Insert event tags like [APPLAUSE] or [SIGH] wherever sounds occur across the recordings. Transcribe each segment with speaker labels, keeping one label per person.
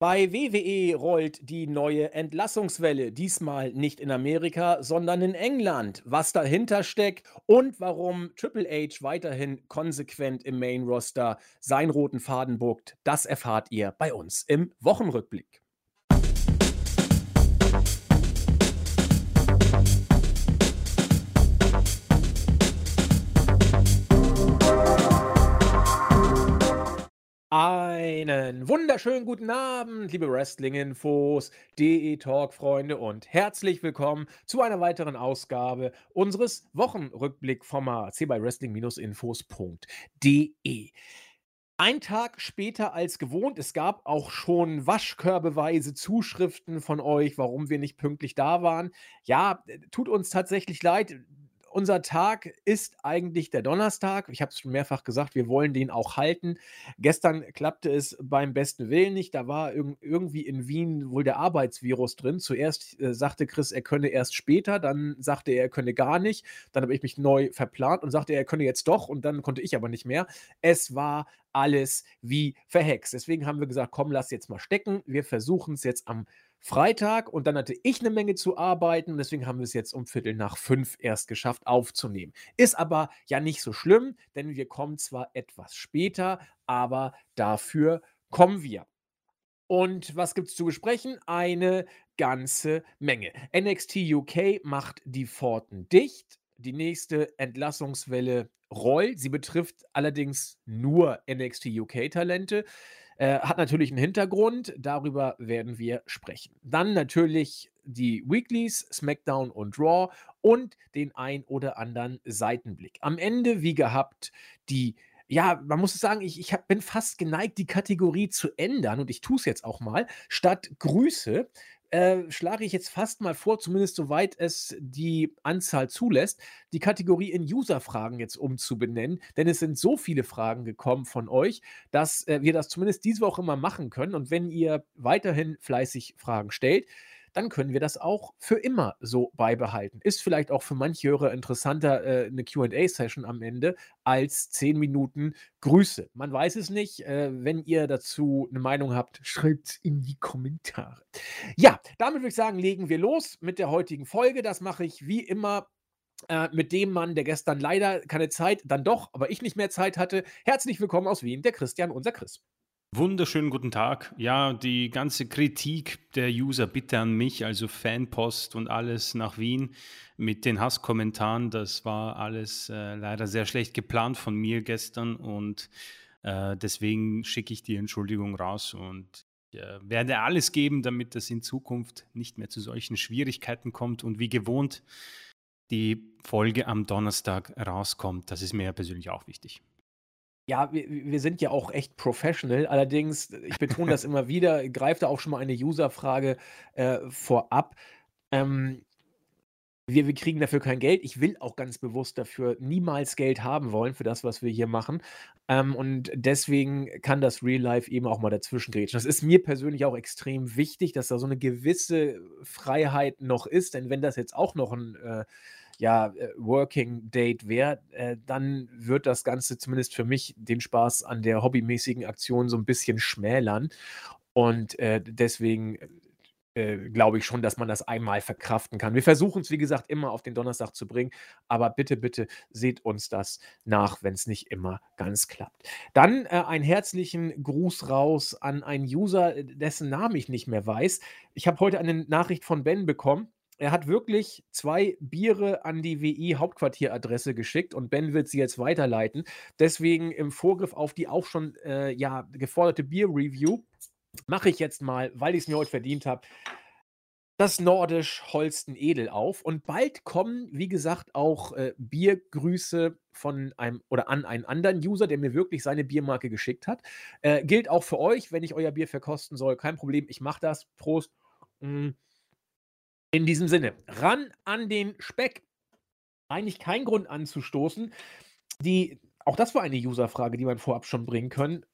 Speaker 1: Bei WWE rollt die neue Entlassungswelle, diesmal nicht in Amerika, sondern in England. Was dahinter steckt und warum Triple H weiterhin konsequent im Main Roster seinen roten Faden buckt, das erfahrt ihr bei uns im Wochenrückblick. Einen wunderschönen guten Abend, liebe Wrestling-Infos, DE-Talk-Freunde und herzlich willkommen zu einer weiteren Ausgabe unseres Wochenrückblick-Formats hier bei Wrestling-Infos.de. Ein Tag später als gewohnt, es gab auch schon waschkörbeweise Zuschriften von euch, warum wir nicht pünktlich da waren. Ja, tut uns tatsächlich leid unser Tag ist eigentlich der Donnerstag. Ich habe es schon mehrfach gesagt, wir wollen den auch halten. Gestern klappte es beim besten Willen nicht. Da war irg irgendwie in Wien wohl der Arbeitsvirus drin. Zuerst äh, sagte Chris, er könne erst später, dann sagte er, er könne gar nicht. Dann habe ich mich neu verplant und sagte, er könne jetzt doch und dann konnte ich aber nicht mehr. Es war alles wie verhext. Deswegen haben wir gesagt, komm, lass jetzt mal stecken. Wir versuchen es jetzt am Freitag und dann hatte ich eine Menge zu arbeiten. Deswegen haben wir es jetzt um Viertel nach fünf erst geschafft aufzunehmen. Ist aber ja nicht so schlimm, denn wir kommen zwar etwas später, aber dafür kommen wir. Und was gibt es zu besprechen? Eine ganze Menge. NXT UK macht die Pforten dicht. Die nächste Entlassungswelle rollt. Sie betrifft allerdings nur NXT UK-Talente. Äh, hat natürlich einen Hintergrund, darüber werden wir sprechen. Dann natürlich die Weeklies, SmackDown und Raw und den ein oder anderen Seitenblick. Am Ende, wie gehabt, die ja, man muss sagen, ich, ich hab, bin fast geneigt, die Kategorie zu ändern und ich tue es jetzt auch mal. Statt Grüße äh, schlage ich jetzt fast mal vor, zumindest soweit es die Anzahl zulässt, die Kategorie in User-Fragen jetzt umzubenennen, denn es sind so viele Fragen gekommen von euch, dass äh, wir das zumindest diese Woche immer machen können. Und wenn ihr weiterhin fleißig Fragen stellt, dann können wir das auch für immer so beibehalten. Ist vielleicht auch für manche Hörer interessanter äh, eine QA-Session am Ende als zehn Minuten Grüße. Man weiß es nicht. Äh, wenn ihr dazu eine Meinung habt, schreibt es in die Kommentare. Ja, damit würde ich sagen, legen wir los mit der heutigen Folge. Das mache ich wie immer äh, mit dem Mann, der gestern leider keine Zeit, dann doch, aber ich nicht mehr Zeit hatte. Herzlich willkommen aus Wien, der Christian, unser Chris.
Speaker 2: Wunderschönen guten Tag. Ja, die ganze Kritik der User bitte an mich, also Fanpost und alles nach Wien mit den Hasskommentaren, das war alles äh, leider sehr schlecht geplant von mir gestern und äh, deswegen schicke ich die Entschuldigung raus und äh, werde alles geben, damit es in Zukunft nicht mehr zu solchen Schwierigkeiten kommt und wie gewohnt die Folge am Donnerstag rauskommt. Das ist mir ja persönlich auch wichtig.
Speaker 1: Ja, wir, wir sind ja auch echt professional. Allerdings, ich betone das [LAUGHS] immer wieder, greift da auch schon mal eine User-Frage äh, vorab. Ähm, wir, wir, kriegen dafür kein Geld. Ich will auch ganz bewusst dafür niemals Geld haben wollen für das, was wir hier machen. Ähm, und deswegen kann das Real Life eben auch mal dazwischen grätschen. Das ist mir persönlich auch extrem wichtig, dass da so eine gewisse Freiheit noch ist. Denn wenn das jetzt auch noch ein äh, ja, äh, Working Date wäre, äh, dann wird das Ganze zumindest für mich den Spaß an der hobbymäßigen Aktion so ein bisschen schmälern. Und äh, deswegen äh, glaube ich schon, dass man das einmal verkraften kann. Wir versuchen es, wie gesagt, immer auf den Donnerstag zu bringen, aber bitte, bitte seht uns das nach, wenn es nicht immer ganz klappt. Dann äh, einen herzlichen Gruß raus an einen User, äh, dessen Namen ich nicht mehr weiß. Ich habe heute eine Nachricht von Ben bekommen er hat wirklich zwei Biere an die WI-Hauptquartieradresse geschickt und Ben wird sie jetzt weiterleiten. Deswegen im Vorgriff auf die auch schon äh, ja, geforderte Bier-Review mache ich jetzt mal, weil ich es mir heute verdient habe, das Nordisch Holsten Edel auf. Und bald kommen, wie gesagt, auch äh, Biergrüße von einem oder an einen anderen User, der mir wirklich seine Biermarke geschickt hat. Äh, gilt auch für euch, wenn ich euer Bier verkosten soll. Kein Problem, ich mache das. Prost. Mm. In diesem Sinne, ran an den Speck. Eigentlich kein Grund anzustoßen. Die, auch das war eine User-Frage, die man vorab schon bringen können,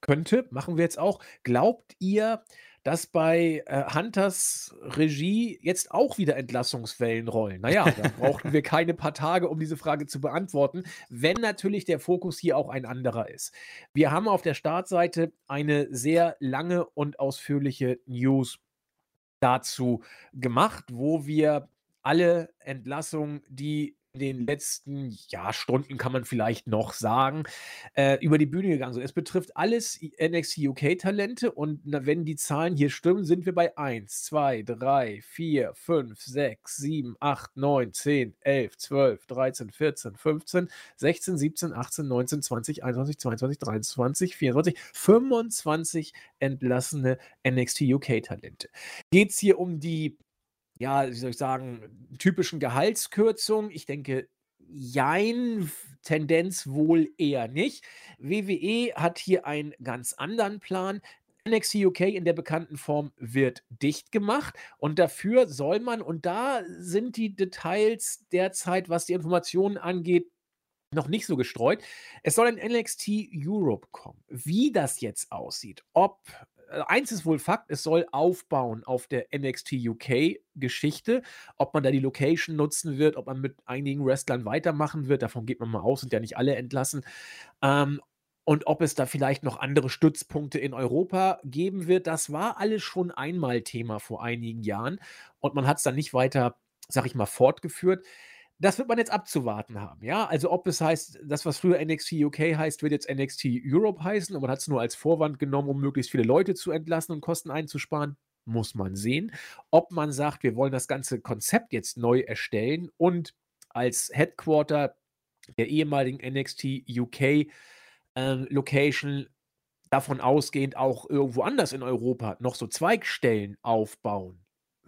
Speaker 1: könnte. Machen wir jetzt auch. Glaubt ihr, dass bei äh, Hunters Regie jetzt auch wieder Entlassungswellen rollen. Naja, da brauchten wir [LAUGHS] keine paar Tage, um diese Frage zu beantworten, wenn natürlich der Fokus hier auch ein anderer ist. Wir haben auf der Startseite eine sehr lange und ausführliche News dazu gemacht, wo wir alle Entlassungen, die in den letzten ja, Stunden, kann man vielleicht noch sagen, äh, über die Bühne gegangen sind. Es betrifft alles NXT UK-Talente und na, wenn die Zahlen hier stimmen, sind wir bei 1, 2, 3, 4, 5, 6, 7, 8, 9, 10, 11, 12, 13, 14, 15, 16, 17, 18, 19, 20, 21, 22, 23, 24, 25 entlassene NXT UK-Talente. Geht es hier um die ja, wie soll ich sagen, typischen Gehaltskürzung? Ich denke, jein, Tendenz wohl eher nicht. WWE hat hier einen ganz anderen Plan. NXT UK in der bekannten Form wird dicht gemacht und dafür soll man, und da sind die Details derzeit, was die Informationen angeht, noch nicht so gestreut. Es soll ein NXT Europe kommen. Wie das jetzt aussieht, ob eins ist wohl Fakt, es soll aufbauen auf der NXT UK Geschichte. Ob man da die Location nutzen wird, ob man mit einigen Wrestlern weitermachen wird, davon geht man mal aus, sind ja nicht alle entlassen. Ähm, und ob es da vielleicht noch andere Stützpunkte in Europa geben wird, das war alles schon einmal Thema vor einigen Jahren und man hat es dann nicht weiter, sag ich mal, fortgeführt das wird man jetzt abzuwarten haben, ja. Also ob es heißt, das, was früher NXT UK heißt, wird jetzt NXT Europe heißen und man hat es nur als Vorwand genommen, um möglichst viele Leute zu entlassen und Kosten einzusparen. Muss man sehen. Ob man sagt, wir wollen das ganze Konzept jetzt neu erstellen und als Headquarter der ehemaligen NXT UK äh, Location davon ausgehend auch irgendwo anders in Europa noch so Zweigstellen aufbauen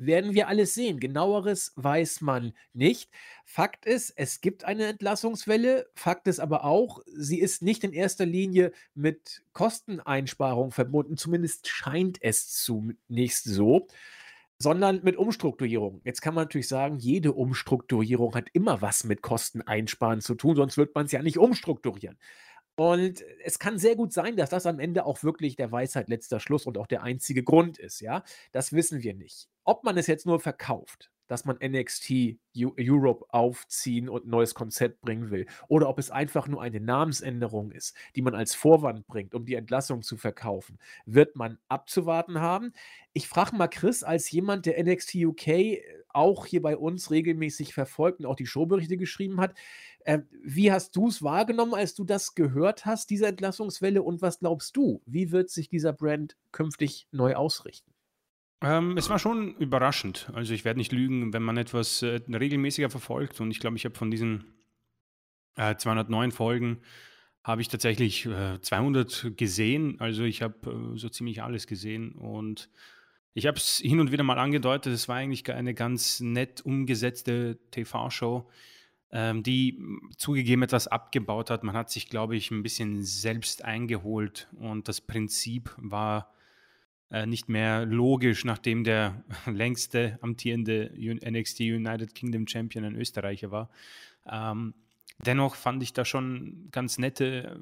Speaker 1: werden wir alles sehen. Genaueres weiß man nicht. Fakt ist, es gibt eine Entlassungswelle. Fakt ist aber auch, sie ist nicht in erster Linie mit Kosteneinsparungen verbunden. Zumindest scheint es zunächst so sondern mit Umstrukturierung. Jetzt kann man natürlich sagen, jede Umstrukturierung hat immer was mit Kosteneinsparen zu tun, sonst wird man es ja nicht umstrukturieren. Und es kann sehr gut sein, dass das am Ende auch wirklich der Weisheit letzter Schluss und auch der einzige Grund ist, ja. Das wissen wir nicht ob man es jetzt nur verkauft, dass man NXT Europe aufziehen und ein neues Konzept bringen will. Oder ob es einfach nur eine Namensänderung ist, die man als Vorwand bringt, um die Entlassung zu verkaufen, wird man abzuwarten haben. Ich frage mal Chris, als jemand, der NXT UK äh, auch hier bei uns regelmäßig verfolgt und auch die Showberichte geschrieben hat, äh, wie hast du es wahrgenommen, als du das gehört hast, diese Entlassungswelle? Und was glaubst du, wie wird sich dieser Brand künftig neu ausrichten?
Speaker 2: Ähm, es war schon überraschend. Also ich werde nicht lügen, wenn man etwas äh, regelmäßiger verfolgt. Und ich glaube, ich habe von diesen äh, 209 Folgen habe ich tatsächlich äh, 200 gesehen. Also ich habe äh, so ziemlich alles gesehen und ich habe es hin und wieder mal angedeutet. Es war eigentlich eine ganz nett umgesetzte TV-Show, ähm, die zugegeben etwas abgebaut hat. Man hat sich, glaube ich, ein bisschen selbst eingeholt und das Prinzip war äh, nicht mehr logisch, nachdem der [LAUGHS] längste amtierende NXT United Kingdom Champion ein Österreicher war. Ähm, dennoch fand ich da schon ganz nette,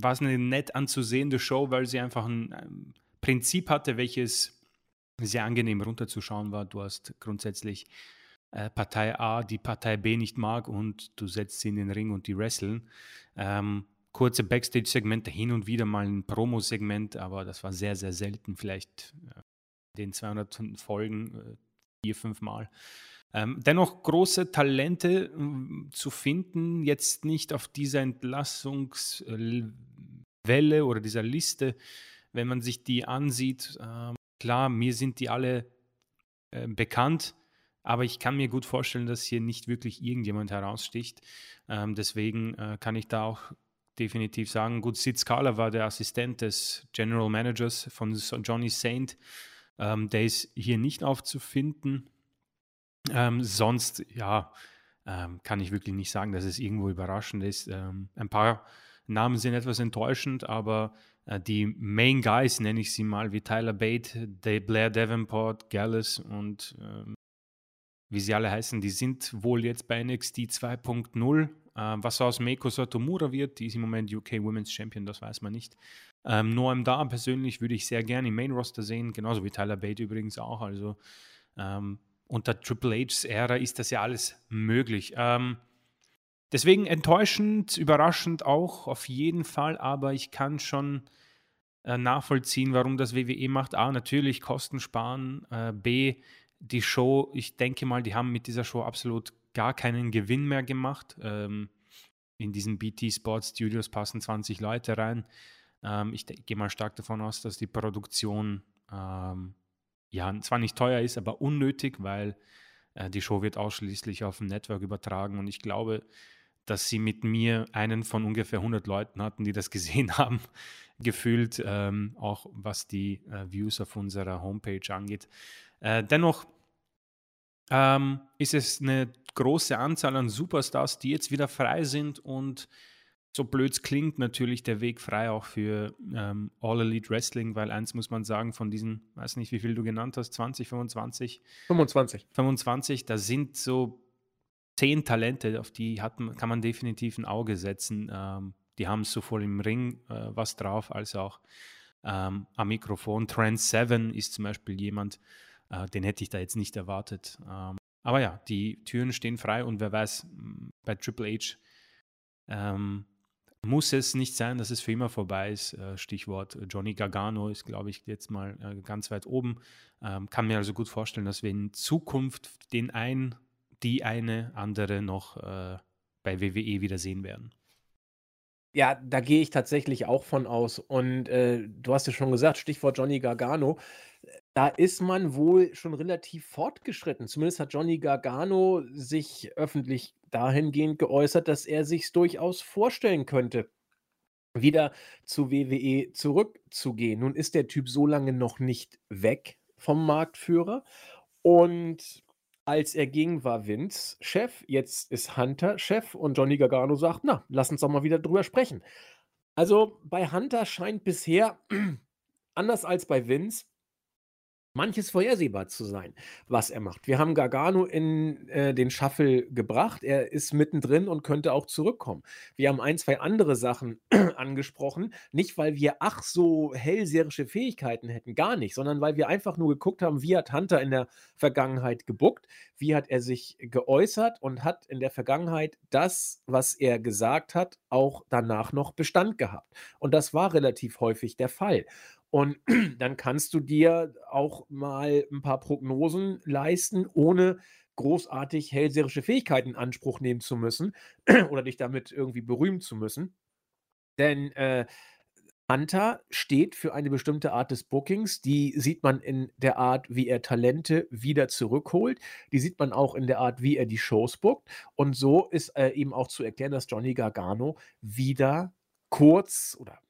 Speaker 2: war es eine nett anzusehende Show, weil sie einfach ein ähm, Prinzip hatte, welches sehr angenehm runterzuschauen war. Du hast grundsätzlich äh, Partei A, die Partei B nicht mag und du setzt sie in den Ring und die wresteln. Ähm, kurze Backstage-Segmente, hin und wieder mal ein Promo-Segment, aber das war sehr, sehr selten, vielleicht in äh, den 200 Folgen äh, vier, fünf Mal. Ähm, dennoch große Talente äh, zu finden, jetzt nicht auf dieser Entlassungswelle oder dieser Liste, wenn man sich die ansieht. Ähm, klar, mir sind die alle äh, bekannt, aber ich kann mir gut vorstellen, dass hier nicht wirklich irgendjemand heraussticht. Ähm, deswegen äh, kann ich da auch definitiv sagen. Gut, Sid Scala war der Assistent des General Managers von Johnny Saint. Ähm, der ist hier nicht aufzufinden. Ähm, sonst, ja, ähm, kann ich wirklich nicht sagen, dass es irgendwo überraschend ist. Ähm, ein paar Namen sind etwas enttäuschend, aber äh, die Main Guys, nenne ich sie mal, wie Tyler Bate, De Blair Davenport, Gallus und ähm, wie sie alle heißen, die sind wohl jetzt bei NXT 2.0 ähm, was aus Meiko Satomura wird, die ist im Moment UK Women's Champion, das weiß man nicht. Ähm, Noam Da persönlich würde ich sehr gerne im Main Roster sehen, genauso wie Tyler Bate übrigens auch. Also ähm, unter Triple H's Ära ist das ja alles möglich. Ähm, deswegen enttäuschend, überraschend auch auf jeden Fall, aber ich kann schon äh, nachvollziehen, warum das WWE macht. A, natürlich Kosten sparen. Äh, B, die Show, ich denke mal, die haben mit dieser Show absolut gar keinen Gewinn mehr gemacht. Ähm, in diesen BT Sports Studios passen 20 Leute rein. Ähm, ich gehe mal stark davon aus, dass die Produktion ähm, ja zwar nicht teuer ist, aber unnötig, weil äh, die Show wird ausschließlich auf dem Network übertragen und ich glaube, dass sie mit mir einen von ungefähr 100 Leuten hatten, die das [LAUGHS] gesehen haben, gefühlt, ähm, auch was die äh, Views auf unserer Homepage angeht. Äh, dennoch ähm, ist es eine große Anzahl an Superstars, die jetzt wieder frei sind und so blöd es klingt, natürlich der Weg frei auch für ähm, All Elite Wrestling, weil eins muss man sagen, von diesen, weiß nicht, wie viel du genannt hast, 20, 25?
Speaker 1: 25.
Speaker 2: 25, da sind so zehn Talente, auf die hat, kann man definitiv ein Auge setzen. Ähm, die haben sowohl im Ring äh, was drauf, als auch ähm, am Mikrofon. Trend 7 ist zum Beispiel jemand, äh, den hätte ich da jetzt nicht erwartet. Ähm, aber ja, die Türen stehen frei und wer weiß, bei Triple H ähm, muss es nicht sein, dass es für immer vorbei ist. Äh, Stichwort Johnny Gargano ist, glaube ich, jetzt mal äh, ganz weit oben. Ähm, kann mir also gut vorstellen, dass wir in Zukunft den einen, die eine andere noch äh, bei WWE wiedersehen werden.
Speaker 1: Ja, da gehe ich tatsächlich auch von aus. Und äh, du hast ja schon gesagt, Stichwort Johnny Gargano da ist man wohl schon relativ fortgeschritten. Zumindest hat Johnny Gargano sich öffentlich dahingehend geäußert, dass er sich durchaus vorstellen könnte, wieder zu WWE zurückzugehen. Nun ist der Typ so lange noch nicht weg vom Marktführer. Und als er ging, war Vince Chef, jetzt ist Hunter Chef und Johnny Gargano sagt, na, lass uns doch mal wieder drüber sprechen. Also bei Hunter scheint bisher, [CLEARS THROAT] anders als bei Vince, manches vorhersehbar zu sein, was er macht. Wir haben Gargano in äh, den Shuffle gebracht. Er ist mittendrin und könnte auch zurückkommen. Wir haben ein, zwei andere Sachen [CLEARS THROAT] angesprochen. Nicht, weil wir ach so hellserische Fähigkeiten hätten, gar nicht, sondern weil wir einfach nur geguckt haben, wie hat Hunter in der Vergangenheit gebuckt, wie hat er sich geäußert und hat in der Vergangenheit das, was er gesagt hat, auch danach noch Bestand gehabt. Und das war relativ häufig der Fall. Und [CLEARS THROAT] dann kannst du dir auch mal ein paar Prognosen leisten, ohne großartig hellserische Fähigkeiten in Anspruch nehmen zu müssen [CLEARS THROAT] oder dich damit irgendwie berühmen zu müssen. Denn äh, Hunter steht für eine bestimmte Art des Bookings. Die sieht man in der Art, wie er Talente wieder zurückholt. Die sieht man auch in der Art, wie er die Shows bookt. Und so ist äh, eben auch zu erklären, dass Johnny Gargano wieder kurz oder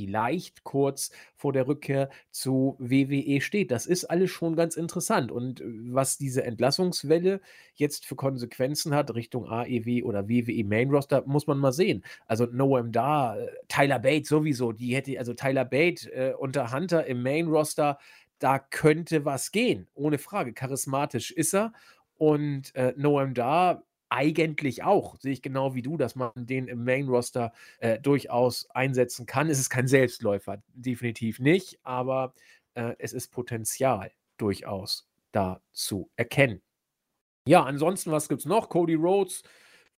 Speaker 1: vielleicht kurz vor der Rückkehr zu WWE steht. Das ist alles schon ganz interessant. Und äh, was diese Entlassungswelle jetzt für Konsequenzen hat Richtung AEW oder WWE Main Roster, muss man mal sehen. Also Noam Da, äh, Tyler Bate sowieso, die hätte, also Tyler Bate äh, unter Hunter im Main Roster, da könnte was gehen, ohne Frage. Charismatisch ist er. Und äh, Noam Da eigentlich auch. Sehe ich genau wie du, dass man den im Main-Roster äh, durchaus einsetzen kann. Es ist kein Selbstläufer, definitiv nicht, aber äh, es ist Potenzial durchaus da zu erkennen. Ja, ansonsten, was gibt es noch? Cody Rhodes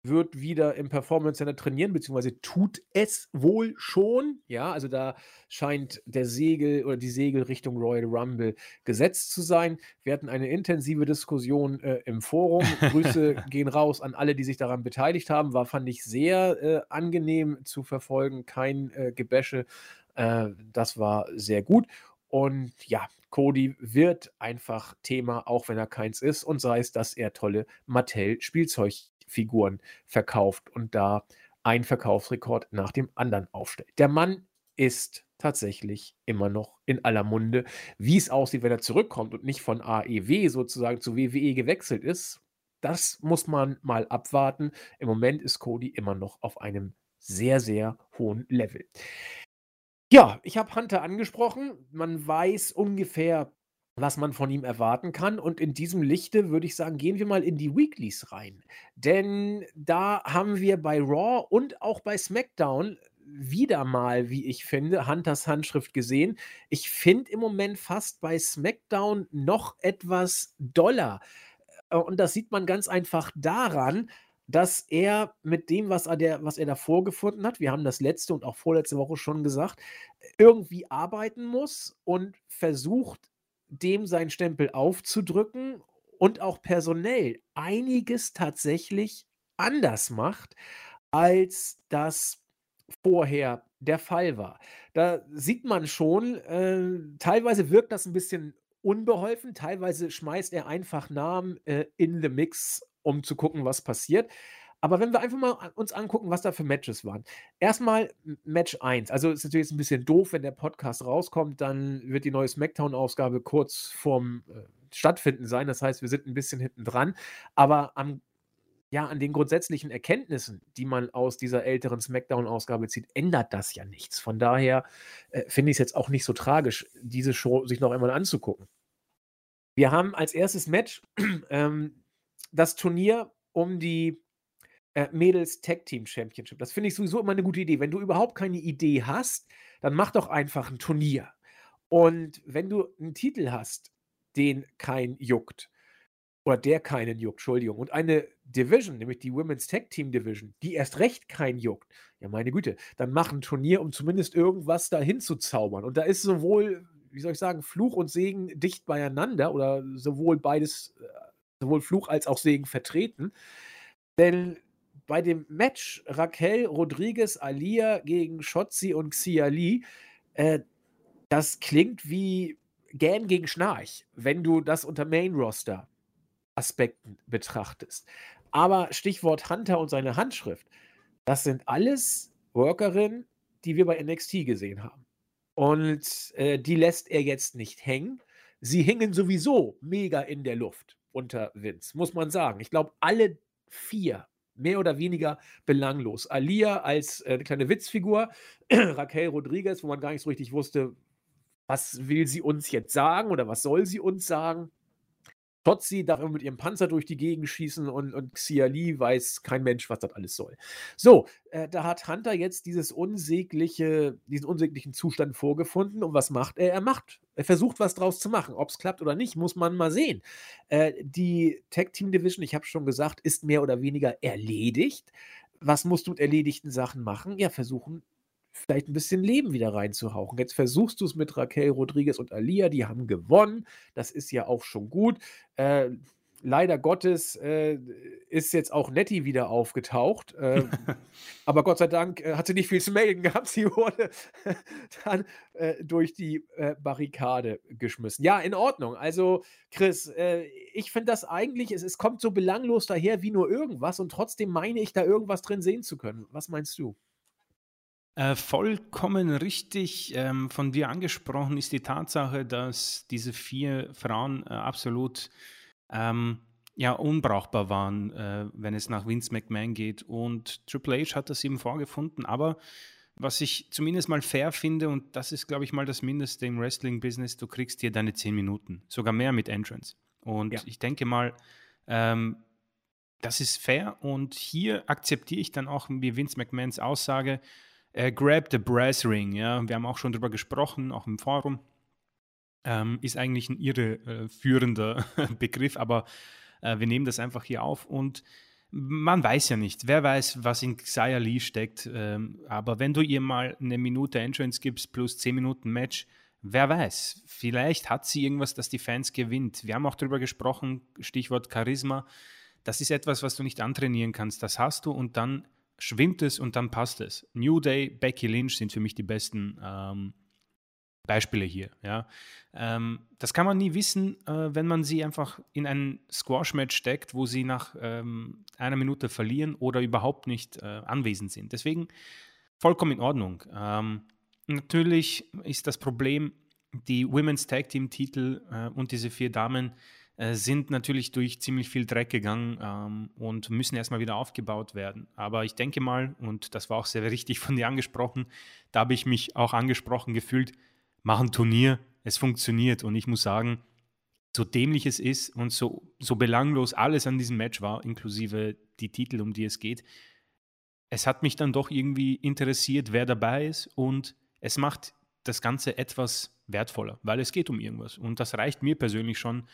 Speaker 1: wird wieder im Performance Center trainieren, beziehungsweise tut es wohl schon. Ja, also da scheint der Segel oder die Segel Richtung Royal Rumble gesetzt zu sein. Wir hatten eine intensive Diskussion äh, im Forum. [LAUGHS] Grüße gehen raus an alle, die sich daran beteiligt haben. War, fand ich, sehr äh, angenehm zu verfolgen. Kein äh, Gebäsche. Äh, das war sehr gut. Und ja, Cody wird einfach Thema, auch wenn er keins ist, und sei es, dass er tolle Mattel-Spielzeug Figuren verkauft und da ein Verkaufsrekord nach dem anderen aufstellt. Der Mann ist tatsächlich immer noch in aller Munde. Wie es aussieht, wenn er zurückkommt und nicht von AEW sozusagen zu WWE gewechselt ist, das muss man mal abwarten. Im Moment ist Cody immer noch auf einem sehr, sehr hohen Level. Ja, ich habe Hunter angesprochen. Man weiß ungefähr, was man von ihm erwarten kann. Und in diesem Lichte würde ich sagen, gehen wir mal in die Weeklies rein. Denn da haben wir bei Raw und auch bei SmackDown wieder mal, wie ich finde, Hunters Handschrift gesehen. Ich finde im Moment fast bei SmackDown noch etwas doller. Äh, und das sieht man ganz einfach daran, dass er mit dem, was er, der, was er davor gefunden hat, wir haben das letzte und auch vorletzte Woche schon gesagt, irgendwie arbeiten muss und versucht, dem seinen Stempel aufzudrücken und auch personell einiges tatsächlich anders macht, als das vorher der Fall war. Da sieht man schon, äh, teilweise wirkt das ein bisschen unbeholfen, teilweise schmeißt er einfach Namen äh, in the Mix, um zu gucken, was passiert. Aber wenn wir einfach mal uns angucken, was da für Matches waren. Erstmal Match 1. Also ist natürlich jetzt ein bisschen doof, wenn der Podcast rauskommt, dann wird die neue SmackDown-Ausgabe kurz vorm äh, Stattfinden sein. Das heißt, wir sind ein bisschen hinten dran. Aber am, ja, an den grundsätzlichen Erkenntnissen, die man aus dieser älteren SmackDown-Ausgabe zieht, ändert das ja nichts. Von daher äh, finde ich es jetzt auch nicht so tragisch, diese Show sich noch einmal anzugucken. Wir haben als erstes Match [CLEARS THROAT] ähm, das Turnier um die äh, Mädels Tag Team Championship. Das finde ich sowieso immer eine gute Idee. Wenn du überhaupt keine Idee hast, dann mach doch einfach ein Turnier. Und wenn du einen Titel hast, den kein juckt, oder der keinen juckt, Entschuldigung, und eine Division, nämlich die Women's Tag Team Division, die erst recht kein juckt, ja meine Güte, dann mach ein Turnier, um zumindest irgendwas dahin zu zaubern. Und da ist sowohl, wie soll ich sagen, Fluch und Segen dicht beieinander oder sowohl beides, äh, sowohl Fluch als auch Segen vertreten. Denn bei dem Match Raquel Rodriguez Alia gegen Schotzi und Xia Li, äh, das klingt wie Gähn gegen Schnarch, wenn du das unter Main-Roster-Aspekten betrachtest. Aber Stichwort Hunter und seine Handschrift, das sind alles Workerinnen, die wir bei NXT gesehen haben. Und äh, die lässt er jetzt nicht hängen. Sie hingen sowieso mega in der Luft unter Vince, muss man sagen. Ich glaube, alle vier mehr oder weniger belanglos. Alia als äh, kleine Witzfigur, [CLEARS THROAT] Raquel Rodriguez, wo man gar nicht so richtig wusste, was will sie uns jetzt sagen oder was soll sie uns sagen. Totzi darf immer mit ihrem Panzer durch die Gegend schießen und, und Xiali weiß kein Mensch, was das alles soll. So, äh, da hat Hunter jetzt dieses unsägliche, diesen unsäglichen Zustand vorgefunden und was macht er? Er macht, er versucht was draus zu machen. Ob es klappt oder nicht, muss man mal sehen. Äh, die Tag Team Division, ich habe schon gesagt, ist mehr oder weniger erledigt. Was musst du mit erledigten Sachen machen? Ja, versuchen, vielleicht ein bisschen Leben wieder reinzuhauchen. Jetzt versuchst du es mit Raquel Rodriguez und Alia, die haben gewonnen. Das ist ja auch schon gut. Äh, leider Gottes äh, ist jetzt auch Nettie wieder aufgetaucht. Äh, [LAUGHS] aber Gott sei Dank äh, hat sie nicht viel zu melden gehabt. Sie wurde [LAUGHS] dann äh, durch die äh, Barrikade geschmissen. Ja, in Ordnung. Also, Chris, äh, ich finde das eigentlich, es, es kommt so belanglos daher wie nur irgendwas und trotzdem meine ich da irgendwas drin sehen zu können. Was meinst du?
Speaker 2: Äh, vollkommen richtig ähm, von dir angesprochen ist die Tatsache, dass diese vier Frauen äh, absolut ähm, ja, unbrauchbar waren, äh, wenn es nach Vince McMahon geht. Und Triple H hat das eben vorgefunden. Aber was ich zumindest mal fair finde, und das ist, glaube ich, mal das Mindeste im Wrestling-Business, du kriegst hier deine zehn Minuten, sogar mehr mit Entrance. Und ja. ich denke mal, ähm, das ist fair. Und hier akzeptiere ich dann auch wie Vince McMahons Aussage, äh, grab the Brass Ring, ja, wir haben auch schon darüber gesprochen, auch im Forum. Ähm, ist eigentlich ein irreführender äh, [LAUGHS] Begriff, aber äh, wir nehmen das einfach hier auf und man weiß ja nicht, wer weiß, was in Xia Lee steckt, ähm, aber wenn du ihr mal eine Minute Entrance gibst plus 10 Minuten Match, wer weiß, vielleicht hat sie irgendwas, das die Fans gewinnt. Wir haben auch darüber gesprochen, Stichwort Charisma. Das ist etwas, was du nicht antrainieren kannst. Das hast du und dann schwimmt es und dann passt es. New Day, Becky Lynch sind für mich die besten ähm, Beispiele hier. Ja? Ähm, das kann man nie wissen, äh, wenn man sie einfach in ein Squash-Match steckt, wo sie nach ähm, einer Minute verlieren oder überhaupt nicht äh, anwesend sind. Deswegen vollkommen in Ordnung. Ähm, natürlich ist das Problem, die Women's Tag Team-Titel äh, und diese vier Damen äh, sind natürlich durch ziemlich viel Dreck gegangen ähm, und müssen erstmal wieder aufgebaut werden. Aber ich denke mal, und das war auch sehr richtig von dir angesprochen, da habe ich mich auch angesprochen gefühlt, machen Turnier, es funktioniert. Und ich muss sagen, so dämlich es ist und so, so belanglos alles an diesem Match war, inklusive die Titel, um die es geht, es hat mich dann doch irgendwie interessiert, wer dabei ist und es macht das Ganze etwas wertvoller, weil es geht um irgendwas. Und das reicht mir persönlich schon,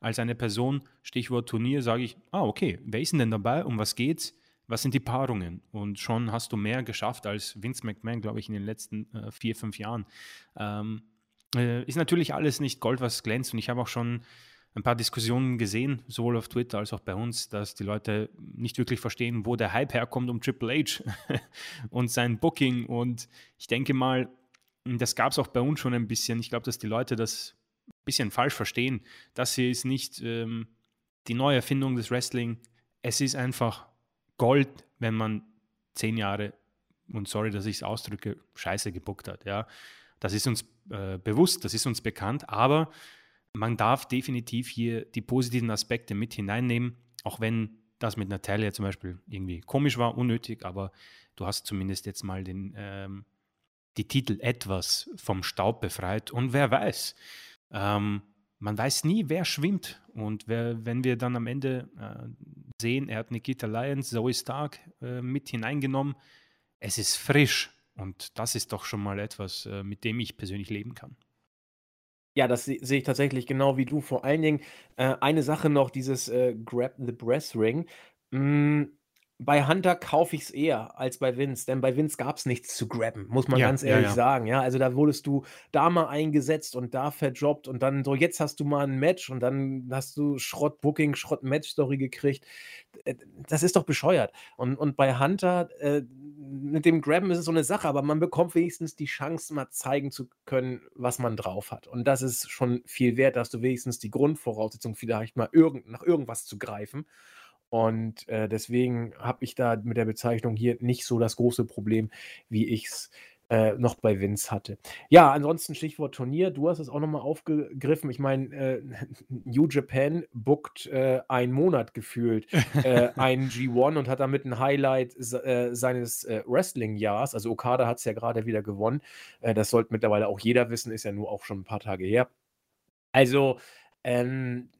Speaker 2: als eine Person, Stichwort Turnier, sage ich, ah, okay, wer ist denn dabei, um was geht's, was sind die Paarungen? Und schon hast du mehr geschafft als Vince McMahon, glaube ich, in den letzten äh, vier, fünf Jahren. Ähm, äh, ist natürlich alles nicht Gold, was glänzt. Und ich habe auch schon ein paar Diskussionen gesehen, sowohl auf Twitter als auch bei uns, dass die Leute nicht wirklich verstehen, wo der Hype herkommt um Triple H [LAUGHS] und sein Booking. Und ich denke mal, das gab es auch bei uns schon ein bisschen. Ich glaube, dass die Leute das bisschen falsch verstehen. Das hier ist nicht ähm, die Neuerfindung des Wrestling. Es ist einfach Gold, wenn man zehn Jahre, und sorry, dass ich es ausdrücke, scheiße gebuckt hat. Ja. Das ist uns äh, bewusst, das ist uns bekannt, aber man darf definitiv hier die positiven Aspekte mit hineinnehmen, auch wenn das mit Natalia zum Beispiel irgendwie komisch war, unnötig, aber du hast zumindest jetzt mal den, ähm, die Titel etwas vom Staub befreit und wer weiß, ähm, man weiß nie, wer schwimmt. Und wer, wenn wir dann am Ende äh, sehen, er hat Nikita Lyons, Zoe Stark äh, mit hineingenommen, es ist frisch. Und das ist doch schon mal etwas, äh, mit dem ich persönlich leben kann.
Speaker 1: Ja, das se sehe ich tatsächlich genau wie du. Vor allen Dingen äh, eine Sache noch, dieses äh, Grab the Breath Ring. Mm bei Hunter kaufe ich es eher als bei Vince, denn bei Vince gab es nichts zu grabben, muss man ja, ganz ehrlich ja, ja. sagen. Ja, also da wurdest du da mal eingesetzt und da verdroppt und dann so, jetzt hast du mal ein Match und dann hast du Schrott-Booking, Schrott-Match-Story gekriegt. Äh, das ist doch bescheuert. Und, und bei Hunter, äh, mit dem Grabben ist es so eine Sache, aber man bekommt wenigstens die Chance, mal zeigen zu können, was man drauf hat. Und das ist schon viel wert, dass du wenigstens die Grundvoraussetzung vielleicht mal irgend, nach irgendwas zu greifen. Und äh, deswegen habe ich da mit der Bezeichnung hier nicht so das große Problem, wie ich es äh, noch bei Vince hatte. Ja, ansonsten Stichwort Turnier. Du hast es auch nochmal aufgegriffen. Ich meine, äh, [LAUGHS] New Japan bookt äh, einen Monat gefühlt äh, [LAUGHS] einen G1 und hat damit ein Highlight äh, seines äh, Wrestling-Jahres. Also Okada hat es ja gerade wieder gewonnen. Äh, das sollte mittlerweile auch jeder wissen, ist ja nur auch schon ein paar Tage her. Also, ähm,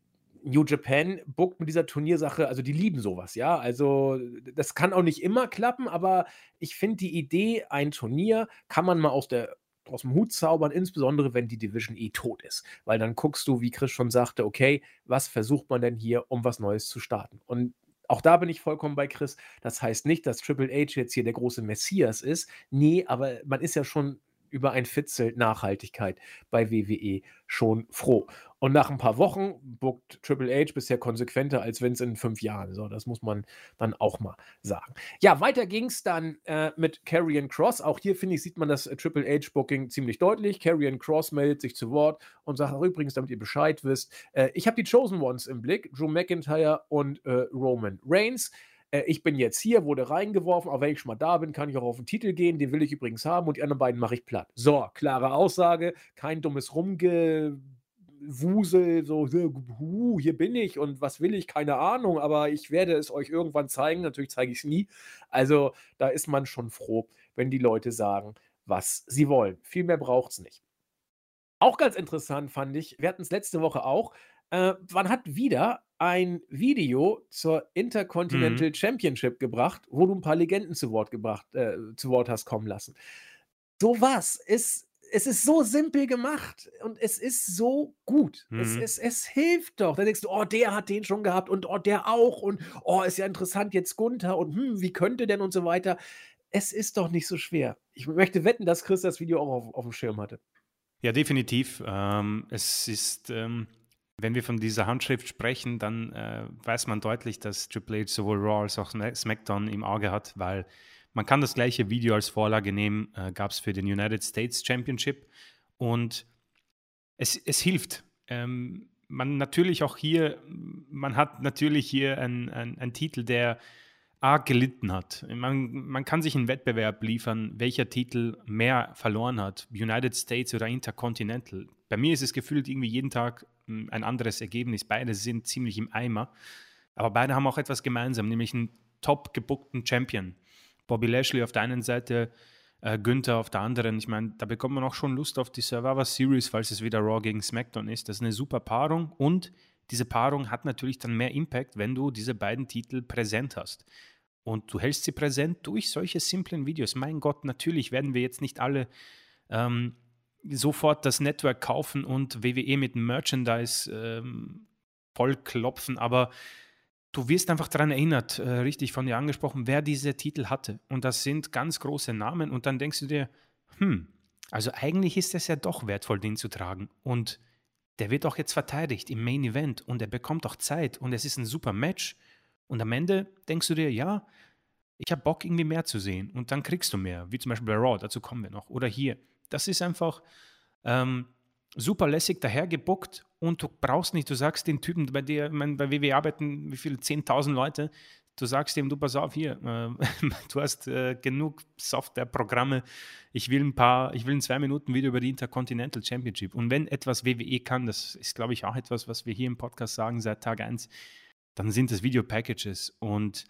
Speaker 1: New Japan bookt mit dieser Turniersache, also die lieben sowas, ja. Also das kann auch nicht immer klappen, aber ich finde die Idee, ein Turnier kann man mal aus der aus dem Hut zaubern, insbesondere wenn die Division E tot ist. Weil dann guckst du, wie Chris schon sagte, okay, was versucht man denn hier, um was Neues zu starten? Und auch da bin ich vollkommen bei Chris. Das heißt nicht, dass Triple H jetzt hier der große Messias ist. Nee, aber man ist ja schon über ein Fitzelt Nachhaltigkeit bei WWE schon froh. Und nach ein paar Wochen bookt Triple H bisher konsequenter als Vince in fünf Jahren. So, das muss man dann auch mal sagen. Ja, weiter ging es dann äh, mit Karrion Cross. Auch hier, finde ich, sieht man das äh, Triple H-Booking ziemlich deutlich. Karrion Cross meldet sich zu Wort und sagt auch übrigens, damit ihr Bescheid wisst, äh, ich habe die Chosen Ones im Blick, Drew McIntyre und äh, Roman Reigns. Äh, ich bin jetzt hier, wurde reingeworfen, auch wenn ich schon mal da bin, kann ich auch auf den Titel gehen, den will ich übrigens haben und die anderen beiden mache ich platt. So, klare Aussage, kein dummes Rumgewusel, so, hier bin ich und was will ich, keine Ahnung, aber ich werde es euch irgendwann zeigen, natürlich zeige ich es nie. Also da ist man schon froh, wenn die Leute sagen, was sie wollen. Viel mehr braucht es nicht. Auch ganz interessant fand ich, wir hatten es letzte Woche auch, äh, man hat wieder ein Video zur mhm. Intercontinental mhm. Championship gebracht, wo du ein paar Legenden zu Wort gebracht, äh, zu Wort hast kommen lassen. So was ist es ist so simpel gemacht und es ist so gut. Mhm. Es, es, es, hilft doch. Dann denkst du, oh, der hat den schon gehabt und oh, der auch und oh, ist ja interessant jetzt Gunther und hm, wie könnte denn und so weiter. Es ist doch nicht so schwer. Ich möchte wetten, dass Chris das Video auch auf, auf dem Schirm hatte.
Speaker 2: Ja, definitiv. Ähm, es ist. Ähm wenn wir von dieser Handschrift sprechen, dann äh, weiß man deutlich, dass Triple H sowohl Raw als auch SmackDown im Auge hat, weil man kann das gleiche Video als Vorlage nehmen, äh, gab es für den United States Championship und es, es hilft. Ähm, man natürlich auch hier, man hat natürlich hier einen, einen, Titel, der arg gelitten hat. Man, man kann sich einen Wettbewerb liefern, welcher Titel mehr verloren hat, United States oder Intercontinental. Bei mir ist es gefühlt irgendwie jeden Tag ähm, ein anderes Ergebnis. Beide sind ziemlich im Eimer. Aber beide haben auch etwas gemeinsam, nämlich einen top gebuckten Champion. Bobby Lashley auf der einen Seite, äh, Günther auf der anderen. Ich meine, da bekommt man auch schon Lust auf die Survivor Series, falls es wieder Raw gegen SmackDown ist. Das ist eine super Paarung und diese Paarung hat natürlich dann mehr Impact, wenn du diese beiden Titel präsent hast. Und du hältst sie präsent durch solche simplen Videos. Mein Gott, natürlich werden wir jetzt nicht alle ähm, sofort das Network kaufen und WWE mit Merchandise ähm, vollklopfen, aber du wirst einfach daran erinnert, äh, richtig von dir angesprochen, wer diese Titel hatte. Und das sind ganz große Namen und dann denkst du dir, hm, also eigentlich ist es ja doch wertvoll, den zu tragen. Und der wird auch jetzt verteidigt im Main Event und er bekommt auch Zeit und es ist ein super Match. Und am Ende denkst du dir, ja, ich habe Bock, irgendwie mehr zu sehen. Und dann kriegst du mehr, wie zum Beispiel bei Raw, dazu kommen wir noch. Oder hier, das ist einfach ähm, super lässig dahergebuckt und du brauchst nicht, du sagst den Typen, bei dir, mein, bei WW arbeiten wie viele, 10.000 Leute, du sagst dem, du pass auf, hier, äh, [LAUGHS] du hast äh, genug Softwareprogramme, ich will ein paar, ich will in zwei Minuten Video über die Intercontinental Championship. Und wenn etwas WWE kann, das ist, glaube ich, auch etwas, was wir hier im Podcast sagen seit Tag 1, dann sind es Video-Packages und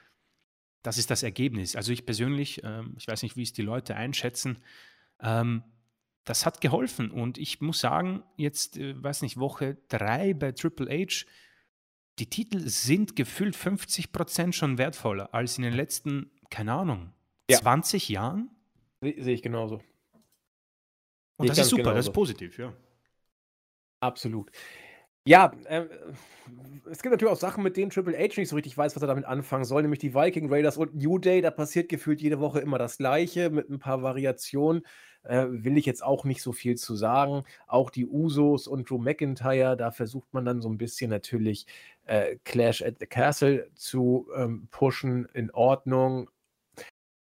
Speaker 2: das ist das Ergebnis. Also ich persönlich, ähm, ich weiß nicht, wie es die Leute einschätzen, ähm, das hat geholfen. Und ich muss sagen, jetzt, äh, weiß nicht, Woche drei bei Triple H, die Titel sind gefühlt 50 Prozent schon wertvoller als in den letzten, keine Ahnung, ja. 20 Jahren.
Speaker 1: Sehe ich genauso.
Speaker 2: Und ich das ist super, genauso. das ist positiv, ja.
Speaker 1: Absolut. Ja, äh, es gibt natürlich auch Sachen, mit denen Triple H nicht so richtig weiß, was er damit anfangen soll, nämlich die Viking Raiders und New Day. Da passiert gefühlt jede Woche immer das Gleiche mit ein paar Variationen. Äh, will ich jetzt auch nicht so viel zu sagen. Auch die Usos und Drew McIntyre, da versucht man dann so ein bisschen natürlich äh, Clash at the Castle zu ähm, pushen, in Ordnung.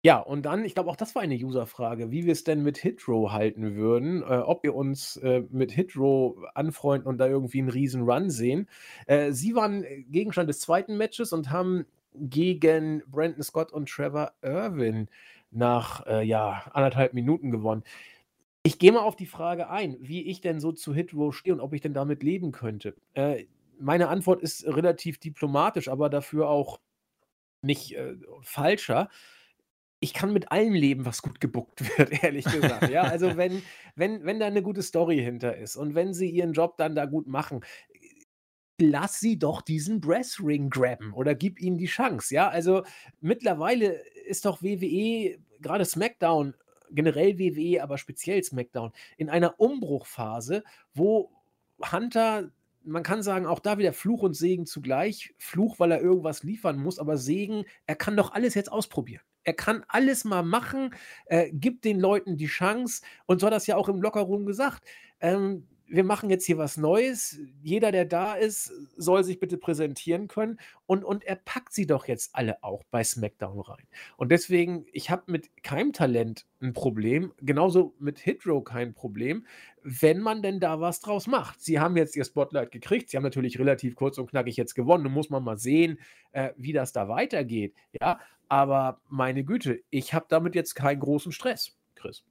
Speaker 1: Ja, und dann, ich glaube, auch das war eine User-Frage, wie wir es denn mit Hitro halten würden, äh, ob wir uns äh, mit Hitro anfreunden und da irgendwie einen riesen Run sehen. Äh, sie waren Gegenstand des zweiten Matches und haben gegen Brandon Scott und Trevor Irwin nach äh, ja, anderthalb Minuten gewonnen. Ich gehe mal auf die Frage ein, wie ich denn so zu Hit stehe und ob ich denn damit leben könnte. Äh, meine Antwort ist relativ diplomatisch, aber dafür auch nicht äh, falscher ich kann mit allem leben, was gut gebuckt [LAUGHS] wird, ehrlich gesagt. Ja, also [LAUGHS] wenn, wenn, wenn da eine gute Story hinter ist und wenn sie ihren Job dann da gut machen, lass sie doch diesen Breath Ring graben oder gib ihnen die Chance. Ja, also mittlerweile ist doch WWE, gerade SmackDown, generell WWE, aber speziell SmackDown, in einer Umbruchphase, wo Hunter man kann sagen, auch da wieder Fluch und Segen zugleich. Fluch, weil er irgendwas liefern muss, aber Segen, er kann doch alles jetzt ausprobieren. Er kann alles mal machen, äh, gibt den Leuten die Chance. Und so hat das ja auch im Lockerroom gesagt. Ähm, wir machen jetzt hier was Neues. Jeder, der da ist, soll sich bitte präsentieren können. Und, und er packt sie doch jetzt alle auch bei SmackDown rein. Und deswegen, ich habe mit keinem Talent ein Problem, genauso mit Hitro kein Problem, wenn man denn da was draus macht. Sie haben jetzt ihr Spotlight gekriegt. Sie haben natürlich relativ kurz und knackig jetzt gewonnen. Nun muss man mal sehen, äh, wie das da weitergeht. Ja, aber meine Güte, ich habe damit jetzt keinen großen Stress, Chris.